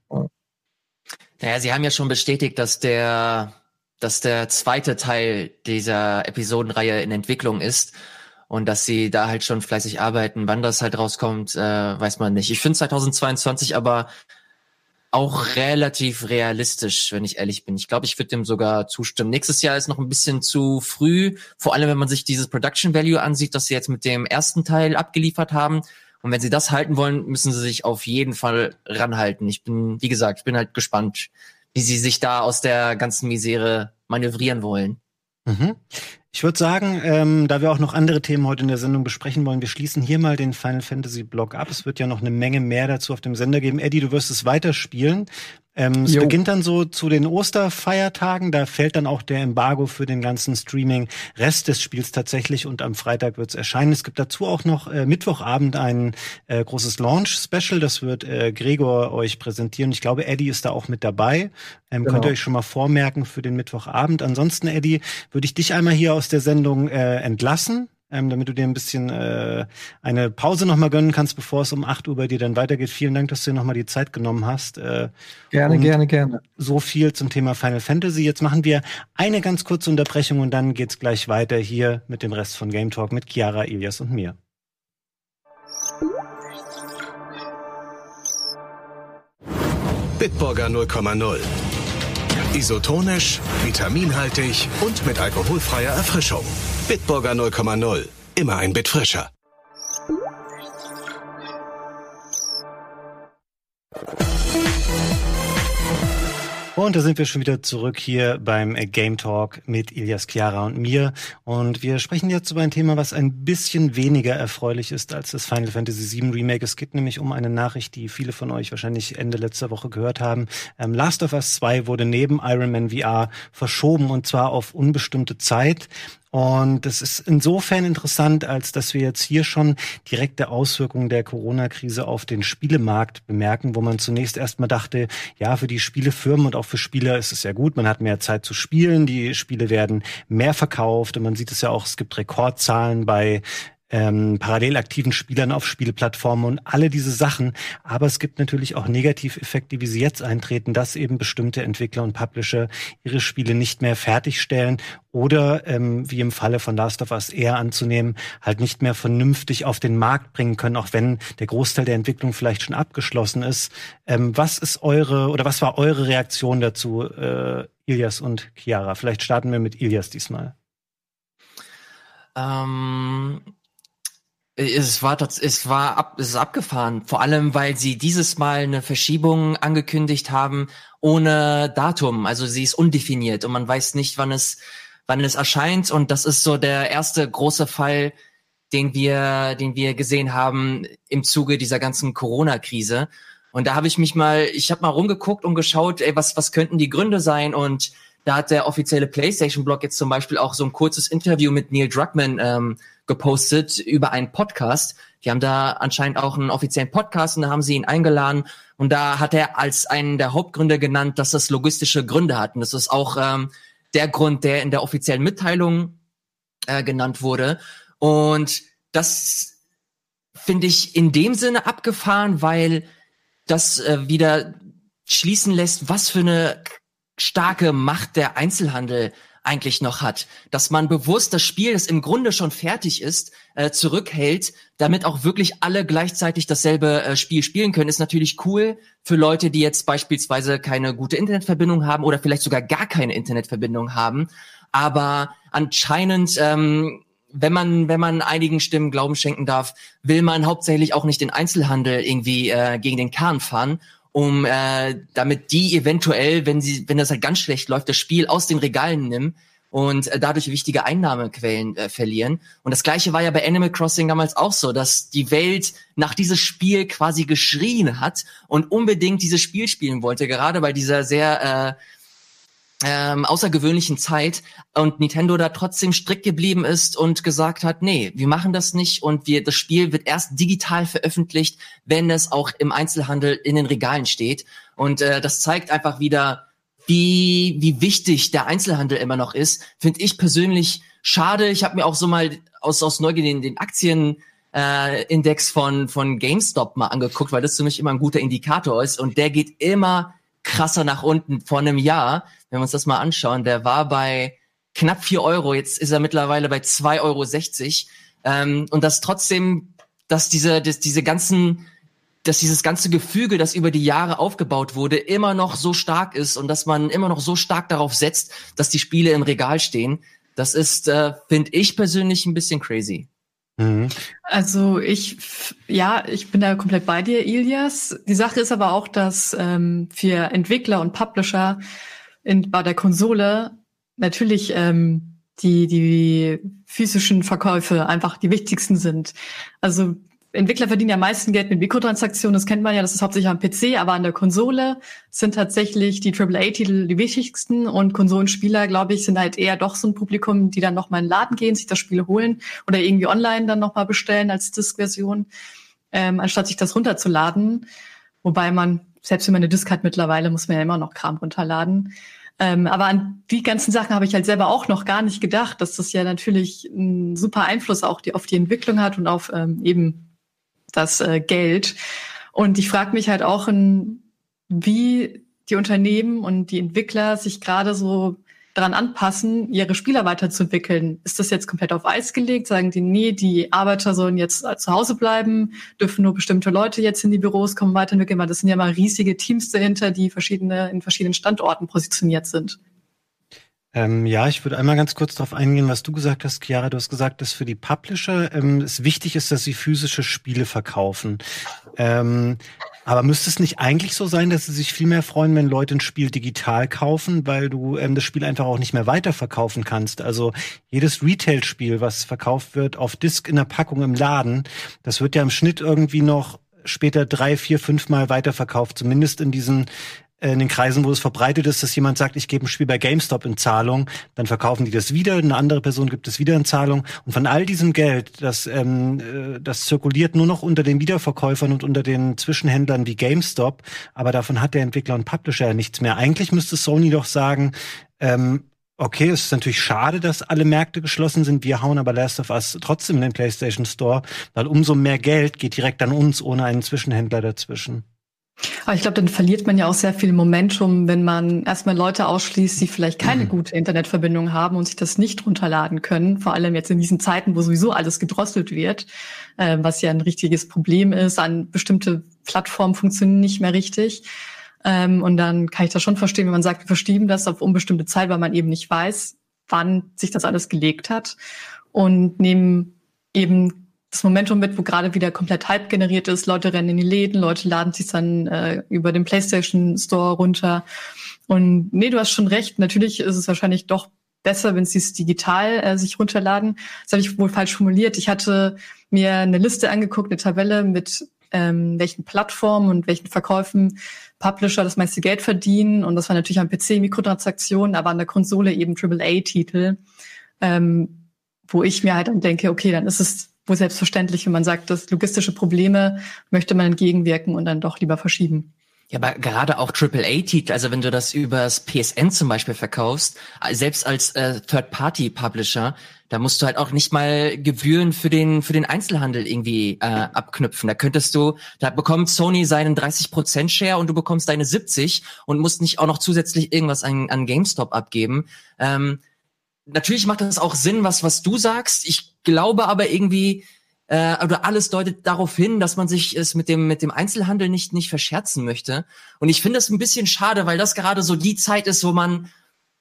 Naja, sie haben ja schon bestätigt, dass der, dass der zweite Teil dieser Episodenreihe in Entwicklung ist und dass sie da halt schon fleißig arbeiten. Wann das halt rauskommt, äh, weiß man nicht. Ich finde 2022 aber auch relativ realistisch, wenn ich ehrlich bin. Ich glaube, ich würde dem sogar zustimmen. Nächstes Jahr ist noch ein bisschen zu früh, vor allem wenn man sich dieses Production Value ansieht, das sie jetzt mit dem ersten Teil abgeliefert haben. Und wenn sie das halten wollen, müssen sie sich auf jeden Fall ranhalten. Ich bin, wie gesagt, ich bin halt gespannt, wie sie sich da aus der ganzen Misere manövrieren wollen. Mhm. Ich würde sagen, ähm, da wir auch noch andere Themen heute in der Sendung besprechen wollen, wir schließen hier mal den Final Fantasy Blog ab. Es wird ja noch eine Menge mehr dazu auf dem Sender geben. Eddie, du wirst es weiterspielen. Ähm, es beginnt dann so zu den Osterfeiertagen, da fällt dann auch der Embargo für den ganzen Streaming-Rest des Spiels tatsächlich und am Freitag wird es erscheinen. Es gibt dazu auch noch äh, Mittwochabend ein äh, großes Launch-Special, das wird äh, Gregor euch präsentieren. Ich glaube, Eddie ist da auch mit dabei. Ähm, genau. Könnt ihr euch schon mal vormerken für den Mittwochabend. Ansonsten, Eddie, würde ich dich einmal hier aus der Sendung äh, entlassen ähm, damit du dir ein bisschen äh, eine Pause nochmal gönnen kannst, bevor es um 8 Uhr bei dir dann weitergeht. Vielen Dank, dass du dir nochmal die Zeit genommen hast. Äh, gerne, gerne, gerne. So viel zum Thema Final Fantasy. Jetzt machen wir eine ganz kurze Unterbrechung und dann geht's gleich weiter hier mit dem Rest von Game Talk mit Chiara, Ilias und mir. Bitburger 0,0. Isotonisch, vitaminhaltig und mit alkoholfreier Erfrischung. Bitburger 0,0. Immer ein Bit frischer. Und da sind wir schon wieder zurück hier beim Game Talk mit Ilias Chiara und mir. Und wir sprechen jetzt über ein Thema, was ein bisschen weniger erfreulich ist als das Final Fantasy VII Remake. Es geht nämlich um eine Nachricht, die viele von euch wahrscheinlich Ende letzter Woche gehört haben. Ähm, Last of Us 2 wurde neben Iron Man VR verschoben und zwar auf unbestimmte Zeit. Und das ist insofern interessant, als dass wir jetzt hier schon direkte Auswirkungen der Corona-Krise auf den Spielemarkt bemerken, wo man zunächst erstmal dachte, ja, für die Spielefirmen und auch für Spieler ist es ja gut, man hat mehr Zeit zu spielen, die Spiele werden mehr verkauft. Und man sieht es ja auch, es gibt Rekordzahlen bei ähm, parallel aktiven Spielern auf Spielplattformen und alle diese Sachen. Aber es gibt natürlich auch Negativeffekte, wie sie jetzt eintreten, dass eben bestimmte Entwickler und Publisher ihre Spiele nicht mehr fertigstellen oder, ähm, wie im Falle von Last of Us eher anzunehmen, halt nicht mehr vernünftig auf den Markt bringen können, auch wenn der Großteil der Entwicklung vielleicht schon abgeschlossen ist. Ähm, was ist eure oder was war eure Reaktion dazu, äh, Ilias und Chiara? Vielleicht starten wir mit Ilias diesmal. Ähm, es war, es war ab, es ist abgefahren. Vor allem, weil sie dieses Mal eine Verschiebung angekündigt haben ohne Datum. Also sie ist undefiniert und man weiß nicht, wann es, wann es erscheint. Und das ist so der erste große Fall, den wir, den wir gesehen haben im Zuge dieser ganzen Corona-Krise. Und da habe ich mich mal, ich habe mal rumgeguckt und geschaut, ey, was, was könnten die Gründe sein? Und da hat der offizielle PlayStation-Blog jetzt zum Beispiel auch so ein kurzes Interview mit Neil Druckmann ähm, gepostet über einen Podcast. Die haben da anscheinend auch einen offiziellen Podcast und da haben sie ihn eingeladen und da hat er als einen der Hauptgründe genannt, dass das logistische Gründe hat. Und das ist auch ähm, der Grund, der in der offiziellen Mitteilung äh, genannt wurde. Und das finde ich in dem Sinne abgefahren, weil das äh, wieder schließen lässt, was für eine starke Macht der Einzelhandel eigentlich noch hat, dass man bewusst das Spiel, das im Grunde schon fertig ist, äh, zurückhält, damit auch wirklich alle gleichzeitig dasselbe äh, Spiel spielen können, ist natürlich cool für Leute, die jetzt beispielsweise keine gute Internetverbindung haben oder vielleicht sogar gar keine Internetverbindung haben. Aber anscheinend ähm, wenn man, wenn man einigen Stimmen Glauben schenken darf, will man hauptsächlich auch nicht den Einzelhandel irgendwie äh, gegen den Kahn fahren um äh, damit die eventuell, wenn sie, wenn das halt ganz schlecht läuft, das Spiel aus den Regalen nimmt und äh, dadurch wichtige Einnahmequellen äh, verlieren. Und das gleiche war ja bei Animal Crossing damals auch so, dass die Welt nach dieses Spiel quasi geschrien hat und unbedingt dieses Spiel spielen wollte, gerade bei dieser sehr äh, ähm, außergewöhnlichen Zeit und Nintendo da trotzdem strikt geblieben ist und gesagt hat, nee, wir machen das nicht und wir das Spiel wird erst digital veröffentlicht, wenn es auch im Einzelhandel in den Regalen steht und äh, das zeigt einfach wieder, wie wie wichtig der Einzelhandel immer noch ist. Finde ich persönlich schade. Ich habe mir auch so mal aus aus Neugier den, den Aktien äh, Index von von GameStop mal angeguckt, weil das für mich immer ein guter Indikator ist und der geht immer krasser nach unten. Vor einem Jahr, wenn wir uns das mal anschauen, der war bei knapp vier Euro, jetzt ist er mittlerweile bei zwei Euro. sechzig Ähm, und das trotzdem, dass diese, dass diese ganzen, dass dieses ganze Gefüge, das über die Jahre aufgebaut wurde, immer noch so stark ist und dass man immer noch so stark darauf setzt, dass die Spiele im Regal stehen. Das ist, äh, finde ich persönlich ein bisschen crazy. Mhm. Also ich, ja, ich bin da komplett bei dir, Ilias. Die Sache ist aber auch, dass ähm, für Entwickler und Publisher in, bei der Konsole natürlich ähm, die, die physischen Verkäufe einfach die wichtigsten sind. Also Entwickler verdienen ja am meisten Geld mit Mikrotransaktionen, das kennt man ja, das ist hauptsächlich am PC, aber an der Konsole sind tatsächlich die AAA-Titel die wichtigsten und Konsolenspieler, glaube ich, sind halt eher doch so ein Publikum, die dann nochmal in den Laden gehen, sich das Spiel holen oder irgendwie online dann nochmal bestellen als Disk-Version, ähm, anstatt sich das runterzuladen. Wobei man, selbst wenn man eine Disk hat mittlerweile, muss man ja immer noch Kram runterladen. Ähm, aber an die ganzen Sachen habe ich halt selber auch noch gar nicht gedacht, dass das ja natürlich einen super Einfluss auch die, auf die Entwicklung hat und auf ähm, eben das äh, Geld. Und ich frage mich halt auch, in, wie die Unternehmen und die Entwickler sich gerade so daran anpassen, ihre Spieler weiterzuentwickeln. Ist das jetzt komplett auf Eis gelegt? Sagen die, nee, die Arbeiter sollen jetzt äh, zu Hause bleiben, dürfen nur bestimmte Leute jetzt in die Büros kommen, weiterentwickeln, weil das sind ja mal riesige Teams dahinter, die verschiedene, in verschiedenen Standorten positioniert sind. Ähm, ja, ich würde einmal ganz kurz darauf eingehen, was du gesagt hast, Chiara. Du hast gesagt, dass für die Publisher ähm, es wichtig ist, dass sie physische Spiele verkaufen. Ähm, Aber müsste es nicht eigentlich so sein, dass sie sich viel mehr freuen, wenn Leute ein Spiel digital kaufen, weil du ähm, das Spiel einfach auch nicht mehr weiterverkaufen kannst? Also jedes Retail-Spiel, was verkauft wird auf Disk in der Packung im Laden, das wird ja im Schnitt irgendwie noch später drei, vier, fünf Mal weiterverkauft, zumindest in diesen in den Kreisen, wo es verbreitet ist, dass jemand sagt, ich gebe ein Spiel bei GameStop in Zahlung, dann verkaufen die das wieder, eine andere Person gibt es wieder in Zahlung und von all diesem Geld, das, ähm, äh, das zirkuliert nur noch unter den Wiederverkäufern und unter den Zwischenhändlern wie GameStop, aber davon hat der Entwickler und Publisher ja nichts mehr. Eigentlich müsste Sony doch sagen, ähm, okay, es ist natürlich schade, dass alle Märkte geschlossen sind. Wir hauen aber Last of Us trotzdem in den PlayStation Store, weil umso mehr Geld geht direkt an uns ohne einen Zwischenhändler dazwischen. Aber ich glaube, dann verliert man ja auch sehr viel Momentum, wenn man erstmal Leute ausschließt, die vielleicht keine mhm. gute Internetverbindung haben und sich das nicht runterladen können. Vor allem jetzt in diesen Zeiten, wo sowieso alles gedrosselt wird, äh, was ja ein richtiges Problem ist. An bestimmte Plattformen funktionieren nicht mehr richtig. Ähm, und dann kann ich das schon verstehen, wenn man sagt, wir verschieben das auf unbestimmte Zeit, weil man eben nicht weiß, wann sich das alles gelegt hat. Und nehmen eben das Momentum mit, wo gerade wieder komplett Hype generiert ist. Leute rennen in die Läden, Leute laden sich dann äh, über den PlayStation Store runter. Und nee, du hast schon recht. Natürlich ist es wahrscheinlich doch besser, wenn sie es digital äh, sich runterladen. Das habe ich wohl falsch formuliert. Ich hatte mir eine Liste angeguckt, eine Tabelle mit ähm, welchen Plattformen und welchen Verkäufen Publisher das meiste Geld verdienen. Und das war natürlich am PC Mikrotransaktionen, aber an der Konsole eben AAA-Titel, ähm, wo ich mir halt dann denke, okay, dann ist es wo selbstverständlich, wenn man sagt, dass logistische Probleme möchte man entgegenwirken und dann doch lieber verschieben. Ja, aber gerade auch AAA-Titel, also wenn du das übers PSN zum Beispiel verkaufst, selbst als äh, Third-Party-Publisher, da musst du halt auch nicht mal Gebühren für den für den Einzelhandel irgendwie äh, abknüpfen. Da könntest du, da bekommt Sony seinen 30% Share und du bekommst deine 70 und musst nicht auch noch zusätzlich irgendwas an, an GameStop abgeben. Ähm, natürlich macht das auch Sinn, was, was du sagst. Ich glaube aber irgendwie, äh, oder alles deutet darauf hin, dass man sich es mit dem, mit dem Einzelhandel nicht, nicht verscherzen möchte. Und ich finde das ein bisschen schade, weil das gerade so die Zeit ist, wo man,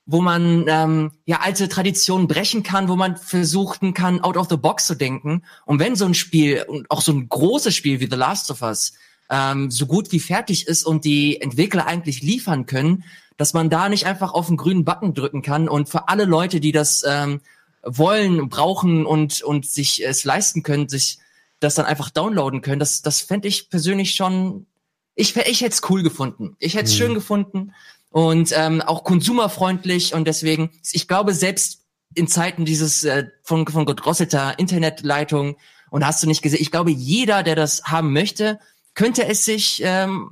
wo man ähm, ja alte Traditionen brechen kann, wo man versuchen kann, out of the box zu denken. Und wenn so ein Spiel und auch so ein großes Spiel wie The Last of Us ähm, so gut wie fertig ist und die Entwickler eigentlich liefern können, dass man da nicht einfach auf den grünen Button drücken kann und für alle Leute, die das ähm, wollen, brauchen und, und sich es leisten können, sich das dann einfach downloaden können, das, das fände ich persönlich schon, ich, ich hätte es cool gefunden. Ich hätte es mhm. schön gefunden und ähm, auch konsumerfreundlich und deswegen, ich glaube, selbst in Zeiten dieses äh, von, von gedrosselter Internetleitung und hast du nicht gesehen, ich glaube, jeder, der das haben möchte, könnte es sich ähm,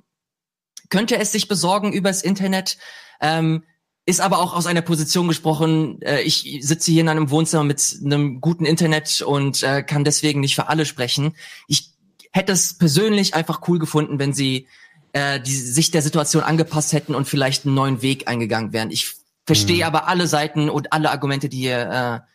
könnte es sich besorgen übers Internet. Ähm, ist aber auch aus einer Position gesprochen, äh, ich sitze hier in einem Wohnzimmer mit einem guten Internet und äh, kann deswegen nicht für alle sprechen. Ich hätte es persönlich einfach cool gefunden, wenn sie äh, die, sich der Situation angepasst hätten und vielleicht einen neuen Weg eingegangen wären. Ich verstehe mhm. aber alle Seiten und alle Argumente, die hier äh,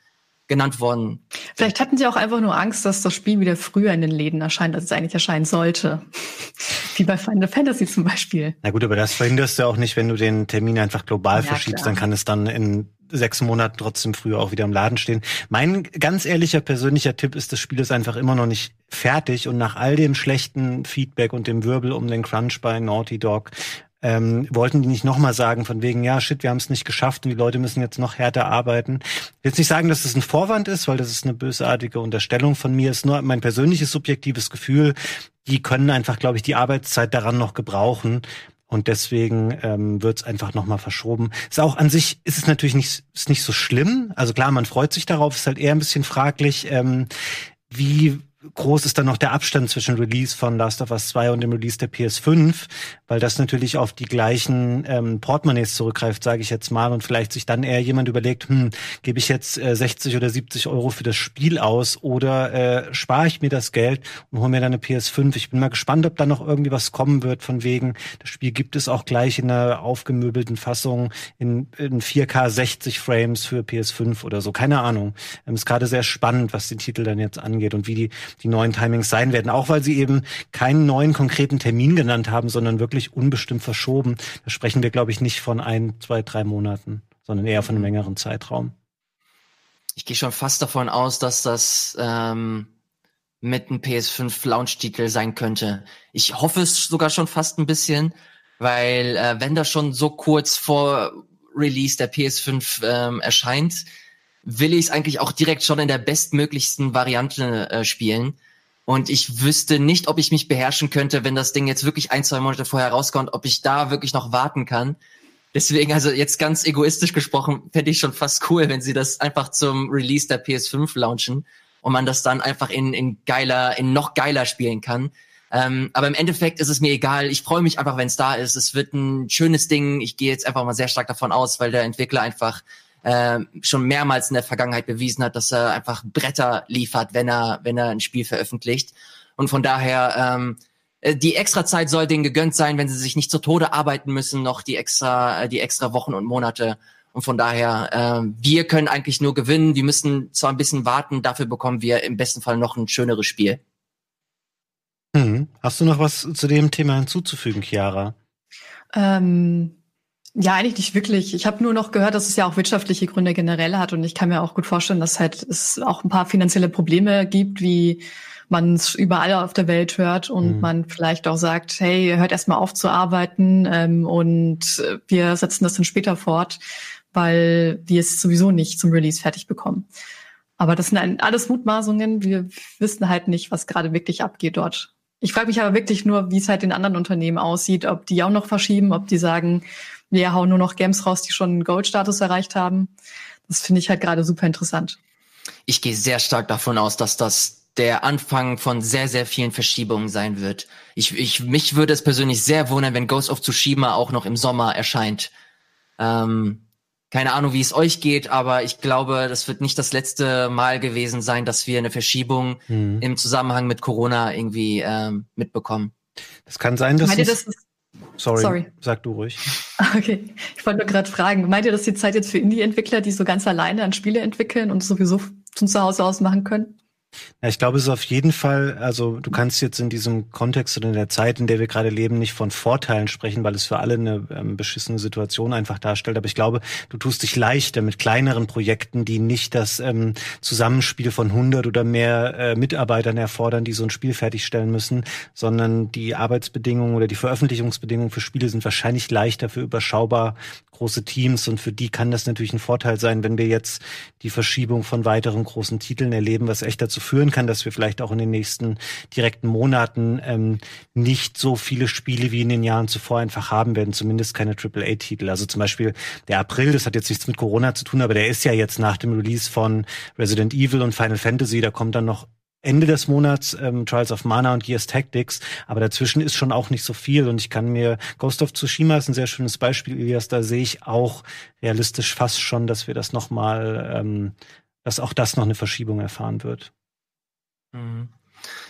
genannt worden. Vielleicht hatten sie auch einfach nur Angst, dass das Spiel wieder früher in den Läden erscheint, als es eigentlich erscheinen sollte. (laughs) Wie bei Final Fantasy zum Beispiel. Na gut, aber das verhinderst du auch nicht, wenn du den Termin einfach global ja, verschiebst, klar. dann kann es dann in sechs Monaten trotzdem früher auch wieder im Laden stehen. Mein ganz ehrlicher persönlicher Tipp ist, das Spiel ist einfach immer noch nicht fertig und nach all dem schlechten Feedback und dem Wirbel um den Crunch bei Naughty Dog ähm, wollten die nicht nochmal sagen, von wegen, ja, shit, wir haben es nicht geschafft und die Leute müssen jetzt noch härter arbeiten. Ich will jetzt nicht sagen, dass das ein Vorwand ist, weil das ist eine bösartige Unterstellung von mir, ist nur mein persönliches subjektives Gefühl, die können einfach, glaube ich, die Arbeitszeit daran noch gebrauchen. Und deswegen ähm, wird es einfach nochmal verschoben. Ist auch an sich ist es natürlich nicht, ist nicht so schlimm. Also klar, man freut sich darauf, ist halt eher ein bisschen fraglich, ähm, wie groß ist dann noch der Abstand zwischen Release von Last of Us 2 und dem Release der PS5, weil das natürlich auf die gleichen ähm, Portemonnaies zurückgreift, sage ich jetzt mal, und vielleicht sich dann eher jemand überlegt, hm, gebe ich jetzt äh, 60 oder 70 Euro für das Spiel aus oder äh, spare ich mir das Geld und hole mir dann eine PS5. Ich bin mal gespannt, ob da noch irgendwie was kommen wird von wegen, das Spiel gibt es auch gleich in einer aufgemöbelten Fassung in, in 4K 60 Frames für PS5 oder so. Keine Ahnung. Ähm, ist gerade sehr spannend, was den Titel dann jetzt angeht und wie die die neuen Timings sein werden. Auch weil sie eben keinen neuen konkreten Termin genannt haben, sondern wirklich unbestimmt verschoben. Da sprechen wir, glaube ich, nicht von ein, zwei, drei Monaten, sondern eher von einem längeren Zeitraum. Ich gehe schon fast davon aus, dass das ähm, mit einem PS5 Launch-Titel sein könnte. Ich hoffe es sogar schon fast ein bisschen, weil äh, wenn das schon so kurz vor Release der PS5 ähm, erscheint, will ich es eigentlich auch direkt schon in der bestmöglichsten Variante äh, spielen. Und ich wüsste nicht, ob ich mich beherrschen könnte, wenn das Ding jetzt wirklich ein, zwei Monate vorher rauskommt, ob ich da wirklich noch warten kann. Deswegen, also jetzt ganz egoistisch gesprochen, fände ich schon fast cool, wenn sie das einfach zum Release der PS5 launchen und man das dann einfach in, in geiler, in noch geiler spielen kann. Ähm, aber im Endeffekt ist es mir egal. Ich freue mich einfach, wenn es da ist. Es wird ein schönes Ding. Ich gehe jetzt einfach mal sehr stark davon aus, weil der Entwickler einfach äh, schon mehrmals in der Vergangenheit bewiesen hat, dass er einfach Bretter liefert, wenn er, wenn er ein Spiel veröffentlicht. Und von daher, ähm, äh, die extra Zeit soll denen gegönnt sein, wenn sie sich nicht zu Tode arbeiten müssen, noch die extra, äh, die extra Wochen und Monate. Und von daher, äh, wir können eigentlich nur gewinnen. Wir müssen zwar ein bisschen warten, dafür bekommen wir im besten Fall noch ein schöneres Spiel. Hm. Hast du noch was zu dem Thema hinzuzufügen, Chiara? Ähm, ja, eigentlich nicht wirklich. Ich habe nur noch gehört, dass es ja auch wirtschaftliche Gründe generell hat und ich kann mir auch gut vorstellen, dass halt es auch ein paar finanzielle Probleme gibt, wie man es überall auf der Welt hört und mhm. man vielleicht auch sagt, hey, hört erstmal auf zu arbeiten ähm, und wir setzen das dann später fort, weil wir es sowieso nicht zum Release fertig bekommen. Aber das sind alles Mutmaßungen. Wir wissen halt nicht, was gerade wirklich abgeht dort. Ich frage mich aber wirklich nur, wie es halt in anderen Unternehmen aussieht, ob die auch noch verschieben, ob die sagen, wir hauen nur noch Games raus, die schon einen Gold-Status erreicht haben. Das finde ich halt gerade super interessant. Ich gehe sehr stark davon aus, dass das der Anfang von sehr, sehr vielen Verschiebungen sein wird. Ich, ich, mich würde es persönlich sehr wundern, wenn Ghost of Tsushima auch noch im Sommer erscheint. Ähm, keine Ahnung, wie es euch geht, aber ich glaube, das wird nicht das letzte Mal gewesen sein, dass wir eine Verschiebung mhm. im Zusammenhang mit Corona irgendwie ähm, mitbekommen. Das kann sein, dass. Meint ihr, das Sorry, Sorry, sag du ruhig. (laughs) Okay, ich wollte nur gerade fragen, meint ihr, dass die Zeit jetzt für Indie-Entwickler, die so ganz alleine an Spiele entwickeln und sowieso von zu Hause aus machen können? Ja, ich glaube, es ist auf jeden Fall, also du kannst jetzt in diesem Kontext oder in der Zeit, in der wir gerade leben, nicht von Vorteilen sprechen, weil es für alle eine ähm, beschissene Situation einfach darstellt. Aber ich glaube, du tust dich leichter mit kleineren Projekten, die nicht das ähm, Zusammenspiel von 100 oder mehr äh, Mitarbeitern erfordern, die so ein Spiel fertigstellen müssen, sondern die Arbeitsbedingungen oder die Veröffentlichungsbedingungen für Spiele sind wahrscheinlich leichter für überschaubar große Teams und für die kann das natürlich ein Vorteil sein, wenn wir jetzt die Verschiebung von weiteren großen Titeln erleben, was echt dazu führen kann, dass wir vielleicht auch in den nächsten direkten Monaten ähm, nicht so viele Spiele wie in den Jahren zuvor einfach haben werden, zumindest keine AAA-Titel. Also zum Beispiel der April, das hat jetzt nichts mit Corona zu tun, aber der ist ja jetzt nach dem Release von Resident Evil und Final Fantasy, da kommt dann noch Ende des Monats ähm, Trials of Mana und Gears Tactics, aber dazwischen ist schon auch nicht so viel und ich kann mir Ghost of Tsushima ist ein sehr schönes Beispiel, Elias, da sehe ich auch realistisch fast schon, dass wir das noch mal, ähm, dass auch das noch eine Verschiebung erfahren wird. Mhm.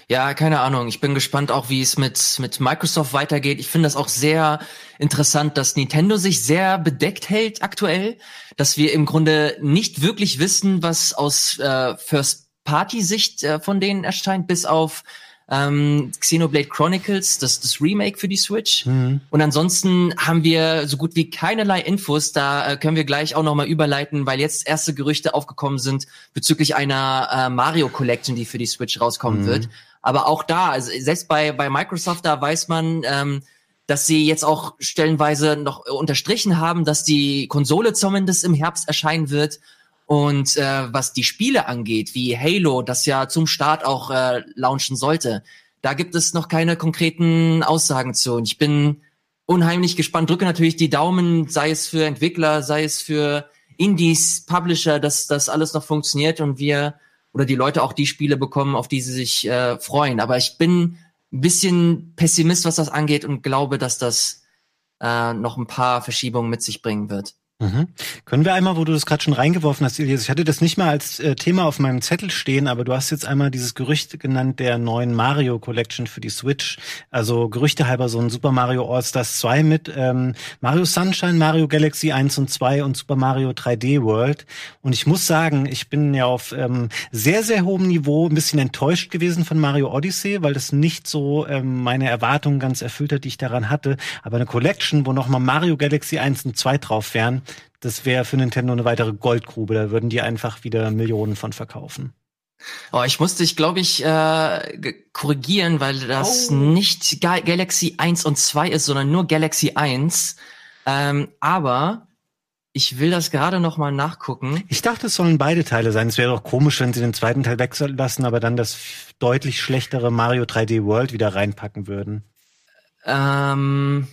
Ja, keine Ahnung. Ich bin gespannt auch, wie es mit, mit Microsoft weitergeht. Ich finde das auch sehr interessant, dass Nintendo sich sehr bedeckt hält aktuell, dass wir im Grunde nicht wirklich wissen, was aus äh, First-Party-Sicht äh, von denen erscheint, bis auf ähm, Xenoblade Chronicles, das, das Remake für die Switch. Mhm. Und ansonsten haben wir so gut wie keinerlei Infos. Da äh, können wir gleich auch nochmal überleiten, weil jetzt erste Gerüchte aufgekommen sind bezüglich einer äh, Mario Collection, die für die Switch rauskommen mhm. wird. Aber auch da, also selbst bei, bei Microsoft, da weiß man, ähm, dass sie jetzt auch stellenweise noch unterstrichen haben, dass die Konsole zumindest im Herbst erscheinen wird. Und äh, was die Spiele angeht, wie Halo, das ja zum Start auch äh, launchen sollte, da gibt es noch keine konkreten Aussagen zu. Und ich bin unheimlich gespannt, drücke natürlich die Daumen, sei es für Entwickler, sei es für Indies, Publisher, dass das alles noch funktioniert und wir oder die Leute auch die Spiele bekommen, auf die sie sich äh, freuen. Aber ich bin ein bisschen Pessimist, was das angeht und glaube, dass das äh, noch ein paar Verschiebungen mit sich bringen wird. Mhm. Können wir einmal, wo du das gerade schon reingeworfen hast, Elias, ich hatte das nicht mal als äh, Thema auf meinem Zettel stehen, aber du hast jetzt einmal dieses Gerücht genannt der neuen Mario Collection für die Switch. Also Gerüchte halber so ein Super Mario All-Stars 2 mit ähm, Mario Sunshine, Mario Galaxy 1 und 2 und Super Mario 3D World. Und ich muss sagen, ich bin ja auf ähm, sehr, sehr hohem Niveau ein bisschen enttäuscht gewesen von Mario Odyssey, weil das nicht so ähm, meine Erwartungen ganz erfüllt hat, die ich daran hatte. Aber eine Collection, wo nochmal Mario Galaxy 1 und 2 drauf wären, das wäre für Nintendo eine weitere Goldgrube. Da würden die einfach wieder Millionen von verkaufen. Oh, ich musste dich, glaube ich, äh, korrigieren, weil das oh. nicht Ga Galaxy 1 und 2 ist, sondern nur Galaxy 1. Ähm, aber ich will das gerade noch mal nachgucken. Ich dachte, es sollen beide Teile sein. Es wäre doch komisch, wenn sie den zweiten Teil weglassen, aber dann das deutlich schlechtere Mario 3D World wieder reinpacken würden. Ähm,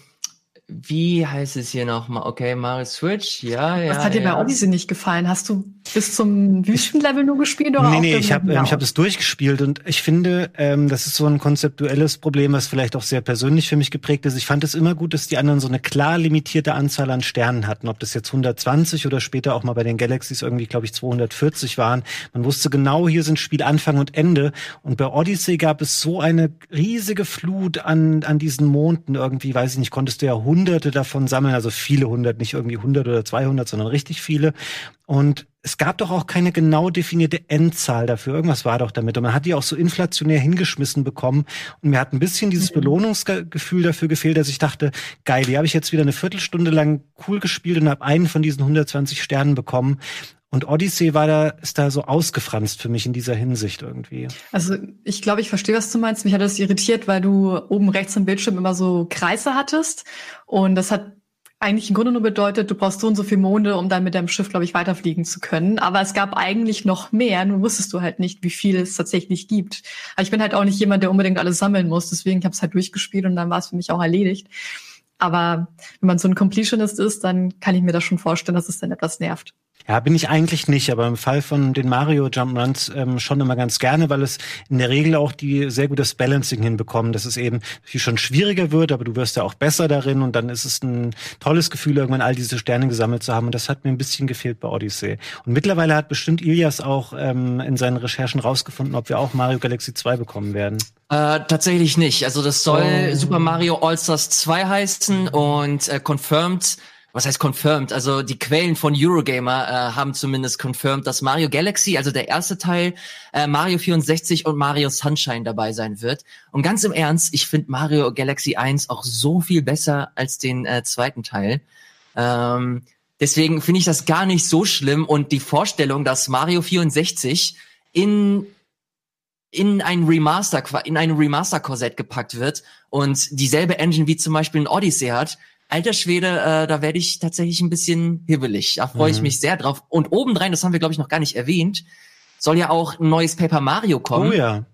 wie heißt es hier nochmal? Okay, Mario Switch, ja, ja. Was hat dir ja. bei Odyssey nicht gefallen? Hast du bis zum Wüstenlevel nur gespielt oder Nee, auch nee, ich habe ähm, ich hab das durchgespielt und ich finde, ähm, das ist so ein konzeptuelles Problem, was vielleicht auch sehr persönlich für mich geprägt ist. Ich fand es immer gut, dass die anderen so eine klar limitierte Anzahl an Sternen hatten. Ob das jetzt 120 oder später auch mal bei den Galaxies irgendwie, glaube ich, 240 waren. Man wusste genau, hier sind Spielanfang und Ende. Und bei Odyssey gab es so eine riesige Flut an, an diesen Monden irgendwie, weiß ich nicht, konntest du ja hunderte davon sammeln, also viele hundert, nicht irgendwie 100 oder 200, sondern richtig viele. Und es gab doch auch keine genau definierte Endzahl dafür. Irgendwas war doch damit. Und man hat die auch so inflationär hingeschmissen bekommen. Und mir hat ein bisschen dieses Belohnungsgefühl dafür gefehlt, dass ich dachte, geil, die habe ich jetzt wieder eine Viertelstunde lang cool gespielt und habe einen von diesen 120 Sternen bekommen. Und Odyssey war da, ist da so ausgefranst für mich in dieser Hinsicht irgendwie. Also ich glaube, ich verstehe, was du meinst. Mich hat das irritiert, weil du oben rechts im Bildschirm immer so Kreise hattest. Und das hat eigentlich im Grunde nur bedeutet, du brauchst so und so viel Monde, um dann mit deinem Schiff, glaube ich, weiterfliegen zu können. Aber es gab eigentlich noch mehr, nur wusstest du halt nicht, wie viel es tatsächlich gibt. Aber ich bin halt auch nicht jemand, der unbedingt alles sammeln muss. Deswegen habe ich es halt durchgespielt und dann war es für mich auch erledigt. Aber wenn man so ein Completionist ist, dann kann ich mir das schon vorstellen, dass es dann etwas nervt. Ja, bin ich eigentlich nicht, aber im Fall von den Mario Jumpruns ähm, schon immer ganz gerne, weil es in der Regel auch die sehr gutes Balancing hinbekommen, dass es eben viel schon schwieriger wird, aber du wirst ja auch besser darin und dann ist es ein tolles Gefühl, irgendwann all diese Sterne gesammelt zu haben und das hat mir ein bisschen gefehlt bei Odyssey. Und mittlerweile hat bestimmt Ilias auch ähm, in seinen Recherchen rausgefunden, ob wir auch Mario Galaxy 2 bekommen werden. Äh, tatsächlich nicht. Also das soll Oh. Super Mario All-Stars 2 heißen und äh, confirmed, was heißt confirmed? Also die Quellen von Eurogamer äh, haben zumindest confirmed, dass Mario Galaxy, also der erste Teil, äh, Mario 64 und Mario Sunshine dabei sein wird. Und ganz im Ernst, ich finde Mario Galaxy 1 auch so viel besser als den äh, zweiten Teil. Ähm, deswegen finde ich das gar nicht so schlimm und die Vorstellung, dass Mario 64 in in ein Remaster, in ein Remaster-Korsett gepackt wird und dieselbe Engine wie zum Beispiel ein Odyssey hat. Alter Schwede, äh, da werde ich tatsächlich ein bisschen hibbelig. Da freue ich Mhm. mich sehr drauf. Und obendrein, das haben wir, glaube ich, noch gar nicht erwähnt, soll ja auch ein neues Paper Mario kommen Oh ja.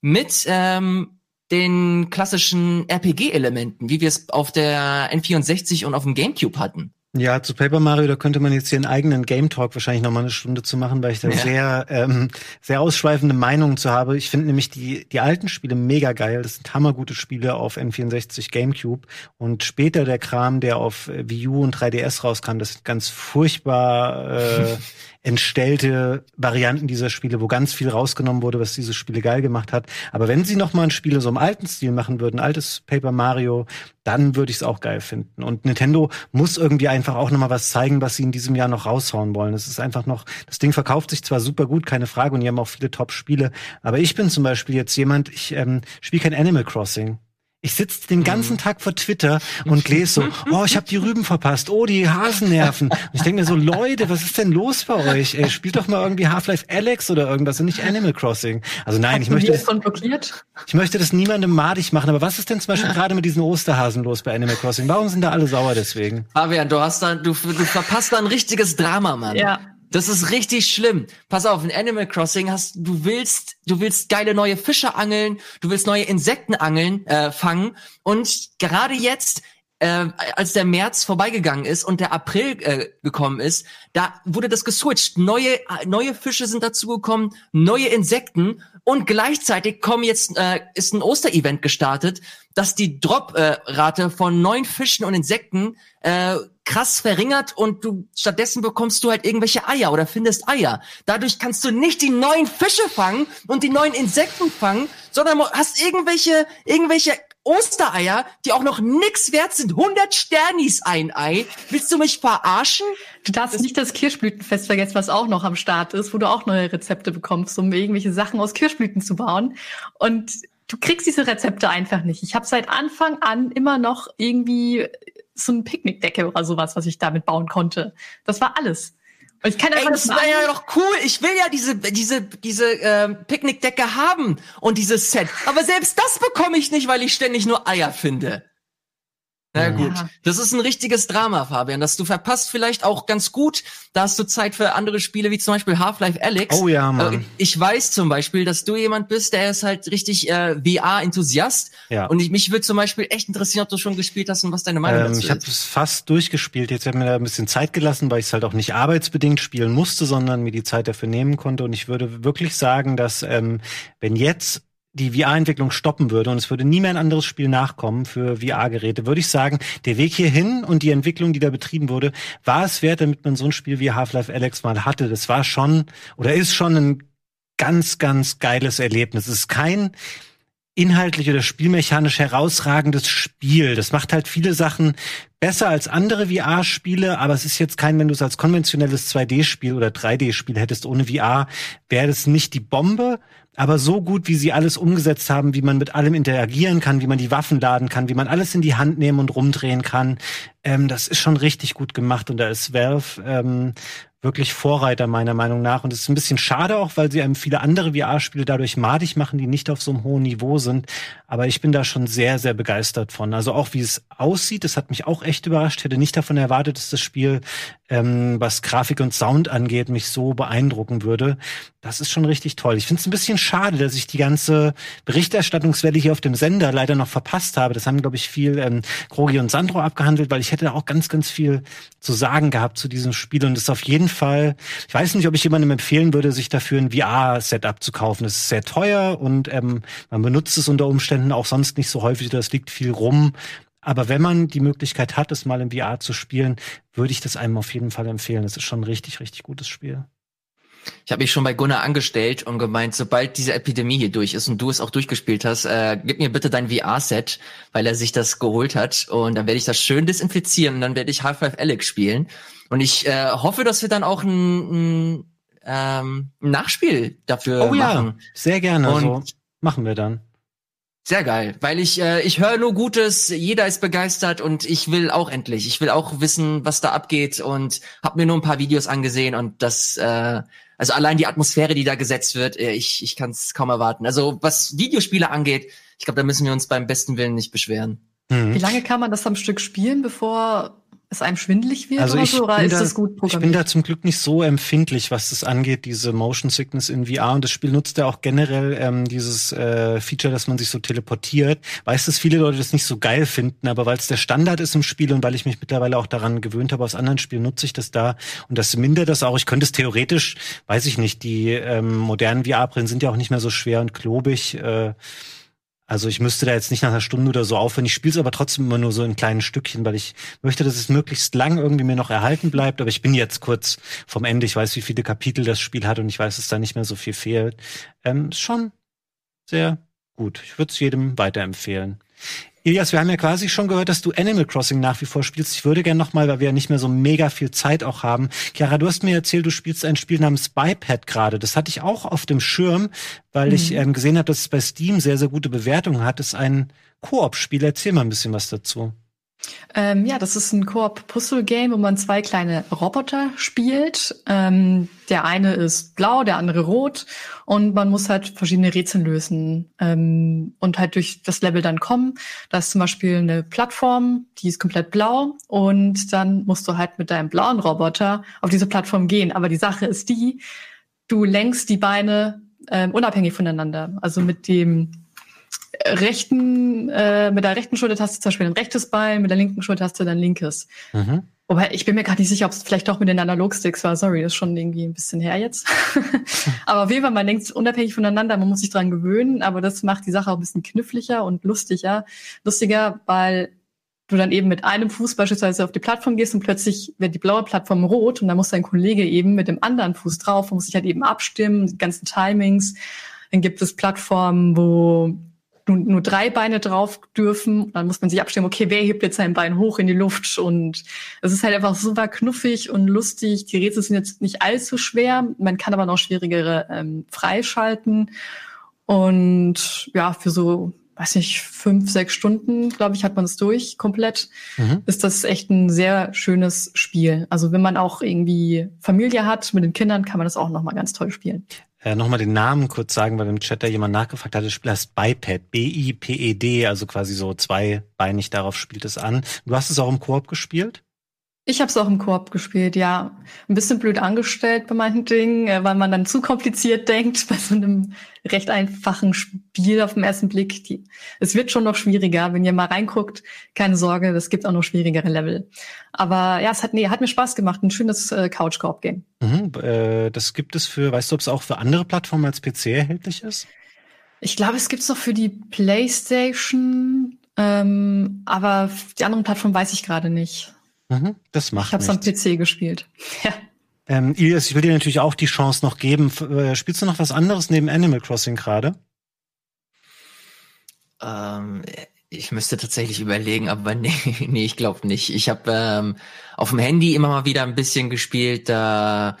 mit ähm, den klassischen RPG-Elementen, wie wir es auf der N64 und auf dem GameCube hatten. Ja, zu Paper Mario, da könnte man jetzt hier einen eigenen Game Talk wahrscheinlich noch mal eine Stunde zu machen, weil ich da Ja. sehr, ähm, sehr ausschweifende Meinungen zu habe. Ich finde nämlich die, die alten Spiele mega geil. Das sind hammergute Spiele auf N64 GameCube. Und später der Kram, der auf äh, Wii U und 3DS rauskam, das sind ganz furchtbar äh, (laughs) entstellte Varianten dieser Spiele, wo ganz viel rausgenommen wurde, was diese Spiele geil gemacht hat. Aber wenn sie noch mal ein Spiel so im alten Stil machen würden, altes Paper Mario, dann würde ich es auch geil finden. Und Nintendo muss irgendwie einfach auch noch mal was zeigen, was sie in diesem Jahr noch raushauen wollen. Es ist einfach noch, das Ding verkauft sich zwar super gut, keine Frage, und die haben auch viele Top-Spiele, aber ich bin zum Beispiel jetzt jemand, ich ähm, spiele kein Animal Crossing. Ich sitze den ganzen Tag vor Twitter und lese so, oh, ich habe die Rüben verpasst, oh, die Hasennerven. Und ich denke mir so, Leute, was ist denn los bei euch? Ey, spielt doch mal irgendwie Half-Life Alex oder irgendwas und nicht Animal Crossing. Also nein, ich möchte, das, blockiert. ich möchte das niemandem madig machen, aber was ist denn zum Beispiel gerade mit diesen Osterhasen los bei Animal Crossing? Warum sind da alle sauer deswegen? Fabian, du hast da, du, du verpasst da ein richtiges Drama, Mann. Ja. Das ist richtig schlimm. Pass auf, in Animal Crossing hast du willst, du willst geile neue Fische angeln, du willst neue Insekten angeln, äh, fangen und gerade jetzt äh, als der März vorbeigegangen ist und der April äh, gekommen ist, da wurde das geswitcht. Neue neue Fische sind dazu gekommen, neue Insekten und gleichzeitig kommen jetzt äh, ist ein Osterevent gestartet, dass die Drop-Rate von neuen Fischen und Insekten äh, krass verringert und du stattdessen bekommst du halt irgendwelche Eier oder findest Eier. Dadurch kannst du nicht die neuen Fische fangen und die neuen Insekten fangen, sondern hast irgendwelche irgendwelche Ostereier, die auch noch nix wert sind. 100 Sternis ein Ei. Willst du mich verarschen? Du darfst nicht das Kirschblütenfest vergessen, was auch noch am Start ist, wo du auch neue Rezepte bekommst, um irgendwelche Sachen aus Kirschblüten zu bauen. Und du kriegst diese Rezepte einfach nicht. Ich habe seit Anfang an immer noch irgendwie so eine Picknickdecke oder sowas, was ich damit bauen konnte. Das war alles. Ich kann Ey, das wäre ja doch cool. Ich will ja diese diese diese ähm, Picknickdecke haben und dieses Set. Aber selbst das bekomme ich nicht, weil ich ständig nur Eier finde. Na gut, ja. das ist ein richtiges Drama, Fabian, dass du verpasst vielleicht auch ganz gut. Da hast du Zeit für andere Spiele wie zum Beispiel Half-Life Alex. Oh ja, Mann. Äh, ich weiß zum Beispiel, dass du jemand bist, der ist halt richtig äh, VR-Enthusiast. Ja. Und ich, mich würde zum Beispiel echt interessieren, ob du schon gespielt hast und was deine Meinung ähm, dazu ist. Ich habe es fast durchgespielt. Jetzt habe mir da ein bisschen Zeit gelassen, weil ich es halt auch nicht arbeitsbedingt spielen musste, sondern mir die Zeit dafür nehmen konnte. Und ich würde wirklich sagen, dass ähm, wenn jetzt die VR-Entwicklung stoppen würde und es würde nie mehr ein anderes Spiel nachkommen für VR-Geräte, würde ich sagen, der Weg hierhin und die Entwicklung, die da betrieben wurde, war es wert, damit man so ein Spiel wie Half-Life Alex mal hatte. Das war schon oder ist schon ein ganz, ganz geiles Erlebnis. Es ist kein inhaltlich oder spielmechanisch herausragendes Spiel. Das macht halt viele Sachen besser als andere VR-Spiele, aber es ist jetzt kein, wenn du es als konventionelles 2D-Spiel oder 3D-Spiel hättest ohne VR, wäre das nicht die Bombe, aber so gut, wie sie alles umgesetzt haben, wie man mit allem interagieren kann, wie man die Waffen laden kann, wie man alles in die Hand nehmen und rumdrehen kann, ähm, das ist schon richtig gut gemacht und da ist Valve ähm, wirklich Vorreiter meiner Meinung nach. Und es ist ein bisschen schade auch, weil sie einem viele andere VR-Spiele dadurch madig machen, die nicht auf so einem hohen Niveau sind. Aber ich bin da schon sehr, sehr begeistert von. Also auch wie es aussieht, das hat mich auch echt überrascht. Hätte nicht davon erwartet, dass das Spiel, ähm, was Grafik und Sound angeht, mich so beeindrucken würde. Das ist schon richtig toll. Ich finde es ein bisschen schade, dass ich die ganze Berichterstattungswelle hier auf dem Sender leider noch verpasst habe. Das haben, glaube ich, viel ähm, Krogi und Sandro abgehandelt, weil ich hätte auch ganz, ganz viel zu sagen gehabt zu diesem Spiel. Und es auf jeden Fall, ich weiß nicht, ob ich jemandem empfehlen würde, sich dafür ein VR-Setup zu kaufen. Es ist sehr teuer und ähm, man benutzt es unter Umständen auch sonst nicht so häufig. Das liegt viel rum. Aber wenn man die Möglichkeit hat, es mal im VR zu spielen, würde ich das einem auf jeden Fall empfehlen. Es ist schon ein richtig, richtig gutes Spiel. Ich habe mich schon bei Gunnar angestellt und gemeint, sobald diese Epidemie hier durch ist und du es auch durchgespielt hast, äh, gib mir bitte dein VR-Set, weil er sich das geholt hat. Und dann werde ich das schön desinfizieren und dann werde ich Half-Life Alex spielen. Und ich äh, hoffe, dass wir dann auch ein, ein, ähm, ein Nachspiel dafür oh, machen. Ja, sehr gerne. Und so machen wir dann. Sehr geil, weil ich äh, ich höre nur Gutes, jeder ist begeistert und ich will auch endlich, ich will auch wissen, was da abgeht und habe mir nur ein paar Videos angesehen und das äh, also allein die Atmosphäre, die da gesetzt wird, äh, ich, ich kann es kaum erwarten. Also was Videospiele angeht, ich glaube, da müssen wir uns beim besten Willen nicht beschweren. Mhm. Wie lange kann man das am Stück spielen, bevor es einem schwindelig wird also oder so, oder ist da, das gut programmiert? Ich bin da zum Glück nicht so empfindlich, was das angeht, diese Motion Sickness in VR. Und das Spiel nutzt ja auch generell ähm, dieses äh, Feature, dass man sich so teleportiert. Weiß, dass viele Leute das nicht so geil finden, aber weil es der Standard ist im Spiel und weil ich mich mittlerweile auch daran gewöhnt habe, aus anderen Spielen nutze ich das da. Und das mindert das auch. Ich könnte es theoretisch, weiß ich nicht, die ähm, modernen VR-Brillen sind ja auch nicht mehr so schwer und klobig. Äh, also ich müsste da jetzt nicht nach einer Stunde oder so aufhören. Ich spiele es aber trotzdem immer nur so in kleinen Stückchen, weil ich möchte, dass es möglichst lang irgendwie mir noch erhalten bleibt. Aber ich bin jetzt kurz vom Ende. Ich weiß, wie viele Kapitel das Spiel hat und ich weiß, dass da nicht mehr so viel fehlt. Ähm, schon sehr gut. Ich würde es jedem weiterempfehlen. Elias, wir haben ja quasi schon gehört, dass du Animal Crossing nach wie vor spielst. Ich würde gerne nochmal, weil wir ja nicht mehr so mega viel Zeit auch haben. Chiara, du hast mir erzählt, du spielst ein Spiel namens Biped gerade. Das hatte ich auch auf dem Schirm, weil mhm. ich ähm, gesehen habe, dass es bei Steam sehr, sehr gute Bewertungen hat. Das ist ein Koop-Spiel. Erzähl mal ein bisschen was dazu. Ähm, ja, das ist ein Koop-Puzzle-Game, wo man zwei kleine Roboter spielt. Ähm, der eine ist blau, der andere rot. Und man muss halt verschiedene Rätsel lösen ähm, und halt durch das Level dann kommen. Da ist zum Beispiel eine Plattform, die ist komplett blau. Und dann musst du halt mit deinem blauen Roboter auf diese Plattform gehen. Aber die Sache ist die, du lenkst die Beine ähm, unabhängig voneinander. Also mit dem rechten, äh, mit der rechten Schultertaste zum Beispiel ein rechtes Bein, mit der linken Schultertaste dann linkes. Mhm. Wobei, ich bin mir gerade nicht sicher, ob es vielleicht doch mit den Analogsticks war. Sorry, das ist schon irgendwie ein bisschen her jetzt. (laughs) aber auf jeden Fall, man denkt unabhängig voneinander, man muss sich dran gewöhnen, aber das macht die Sache auch ein bisschen kniffliger und lustiger. Lustiger, weil du dann eben mit einem Fuß beispielsweise auf die Plattform gehst und plötzlich wird die blaue Plattform rot und dann muss dein Kollege eben mit dem anderen Fuß drauf und muss sich halt eben abstimmen, die ganzen Timings. Dann gibt es Plattformen, wo nur, nur drei Beine drauf dürfen. Dann muss man sich abstimmen, okay, wer hebt jetzt sein Bein hoch in die Luft? Und es ist halt einfach super knuffig und lustig. Die Rätsel sind jetzt nicht allzu schwer. Man kann aber noch schwierigere ähm, freischalten. Und ja, für so weiß nicht, fünf, sechs Stunden, glaube ich, hat man es durch komplett, mhm. ist das echt ein sehr schönes Spiel. Also wenn man auch irgendwie Familie hat mit den Kindern, kann man das auch nochmal ganz toll spielen. Äh, nochmal den Namen kurz sagen, weil im Chat da jemand nachgefragt hat. Das Spiel heißt Biped, B-I-P-E-D, also quasi so zweibeinig, darauf spielt es an. Du hast es auch im Koop gespielt? Ich habe es auch im Koop gespielt, ja. Ein bisschen blöd angestellt bei manchen Dingen, äh, weil man dann zu kompliziert (laughs) denkt bei so einem recht einfachen Spiel auf den ersten Blick. Die, es wird schon noch schwieriger, wenn ihr mal reinguckt. Keine Sorge, es gibt auch noch schwierigere Level. Aber ja, es hat, nee, hat mir Spaß gemacht. Ein schönes äh, Couch-Koop-Game. Mhm, äh, das gibt es für, weißt du, ob es auch für andere Plattformen als PC erhältlich ist? Ich glaube, es gibt's noch für die PlayStation, ähm, aber die anderen Plattformen weiß ich gerade nicht. Mhm, das macht Ich habe es am PC gespielt. (laughs) Ja. Ähm, Ilias, ich will dir natürlich auch die Chance noch geben. Äh, spielst du noch was anderes neben Animal Crossing gerade? Ähm, ich müsste tatsächlich überlegen, aber (laughs) nee, nee ich glaube nicht. Ich habe ähm, auf dem Handy immer mal wieder ein bisschen gespielt. Äh,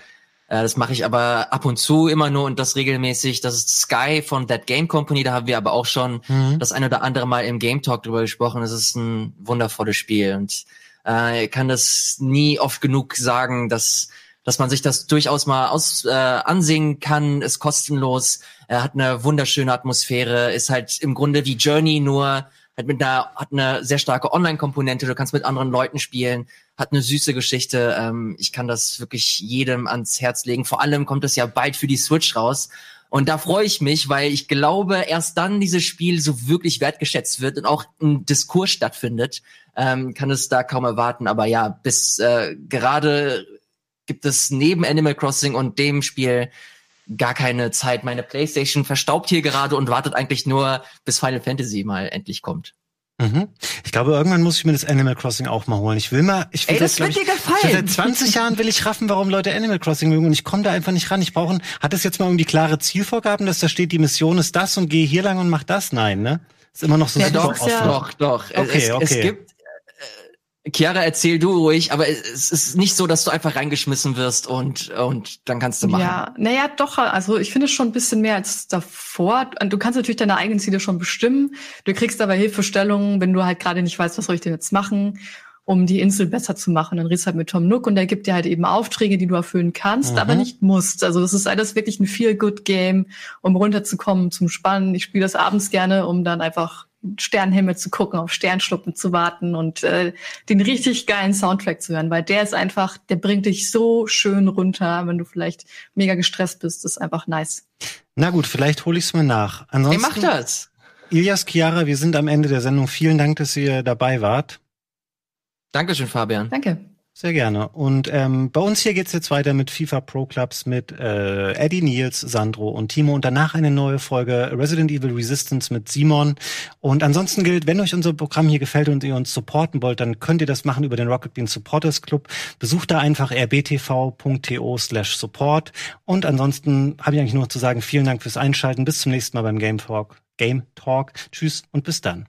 das mache ich aber ab und zu immer nur und das regelmäßig. Das ist Sky von That Game Company. Da haben wir aber auch schon mhm. das ein oder andere Mal im Game Talk drüber gesprochen. Es ist ein wundervolles Spiel und äh, kann das nie oft genug sagen, dass dass man sich das durchaus mal aus äh, ansehen kann, ist kostenlos, er hat eine wunderschöne Atmosphäre, ist halt im Grunde wie Journey nur hat mit einer hat eine sehr starke Online-Komponente, du kannst mit anderen Leuten spielen, hat eine süße Geschichte. Ähm, ich kann das wirklich jedem ans Herz legen. Vor allem kommt es ja bald für die Switch raus. Und da freue ich mich, weil ich glaube, erst dann dieses Spiel so wirklich wertgeschätzt wird und auch ein Diskurs stattfindet, ähm, kann es da kaum erwarten. Aber ja, bis äh, gerade gibt es neben Animal Crossing und dem Spiel gar keine Zeit. Meine PlayStation verstaubt hier gerade und wartet eigentlich nur, bis Final Fantasy mal endlich kommt. Mhm. Ich glaube, irgendwann muss ich mir das Animal Crossing auch mal holen. Ich will mal, ich will Ey, das, das wird dir gefallen. Seit 20 Jahren will ich raffen, warum Leute Animal Crossing mögen und ich komme da einfach nicht ran. Ich brauche, hat es jetzt mal irgendwie klare Zielvorgaben, dass da steht, die Mission ist das und gehe hier lang und mach das? Nein, ne? Ist immer noch so ja, super doch, offen. Doch, doch. Okay, es, okay. es gibt Chiara, erzähl du ruhig, aber es ist nicht so, dass du einfach reingeschmissen wirst und, und dann kannst du machen. Ja, naja, doch, also ich finde es schon ein bisschen mehr als davor. Du kannst natürlich deine eigenen Ziele schon bestimmen. Du kriegst aber Hilfestellungen, wenn du halt gerade nicht weißt, was soll ich denn jetzt machen, um die Insel besser zu machen. Dann redest du halt mit Tom Nook und der gibt dir halt eben Aufträge, die du erfüllen kannst, mhm. aber nicht musst. Also das ist alles wirklich ein Feel-Good-Game, um runterzukommen zum Spannen. Ich spiele das abends gerne, um dann einfach Sternenhimmel zu gucken, auf Sternschnuppen zu warten und äh, den richtig geilen Soundtrack zu hören, weil der ist einfach, der bringt dich so schön runter, wenn du vielleicht mega gestresst bist, ist einfach nice. Na gut, vielleicht hole ich es mal nach. Ansonsten, Wer macht das? Ilias, Chiara, wir sind am Ende der Sendung. Vielen Dank, dass ihr dabei wart. Dankeschön, Fabian. Danke. Sehr gerne. Und ähm, bei uns hier geht's jetzt weiter mit FIFA Pro Clubs mit äh, Eddie Niels, Sandro und Timo und danach eine neue Folge Resident Evil Resistance mit Simon. Und ansonsten gilt, wenn euch unser Programm hier gefällt und ihr uns supporten wollt, dann könnt ihr das machen über den Rocket Bean Supporters Club. Besucht da einfach rbtv.to slash support. Und ansonsten habe ich eigentlich nur noch zu sagen, vielen Dank fürs Einschalten. Bis zum nächsten Mal beim Game Talk. Game Talk. Tschüss und bis dann.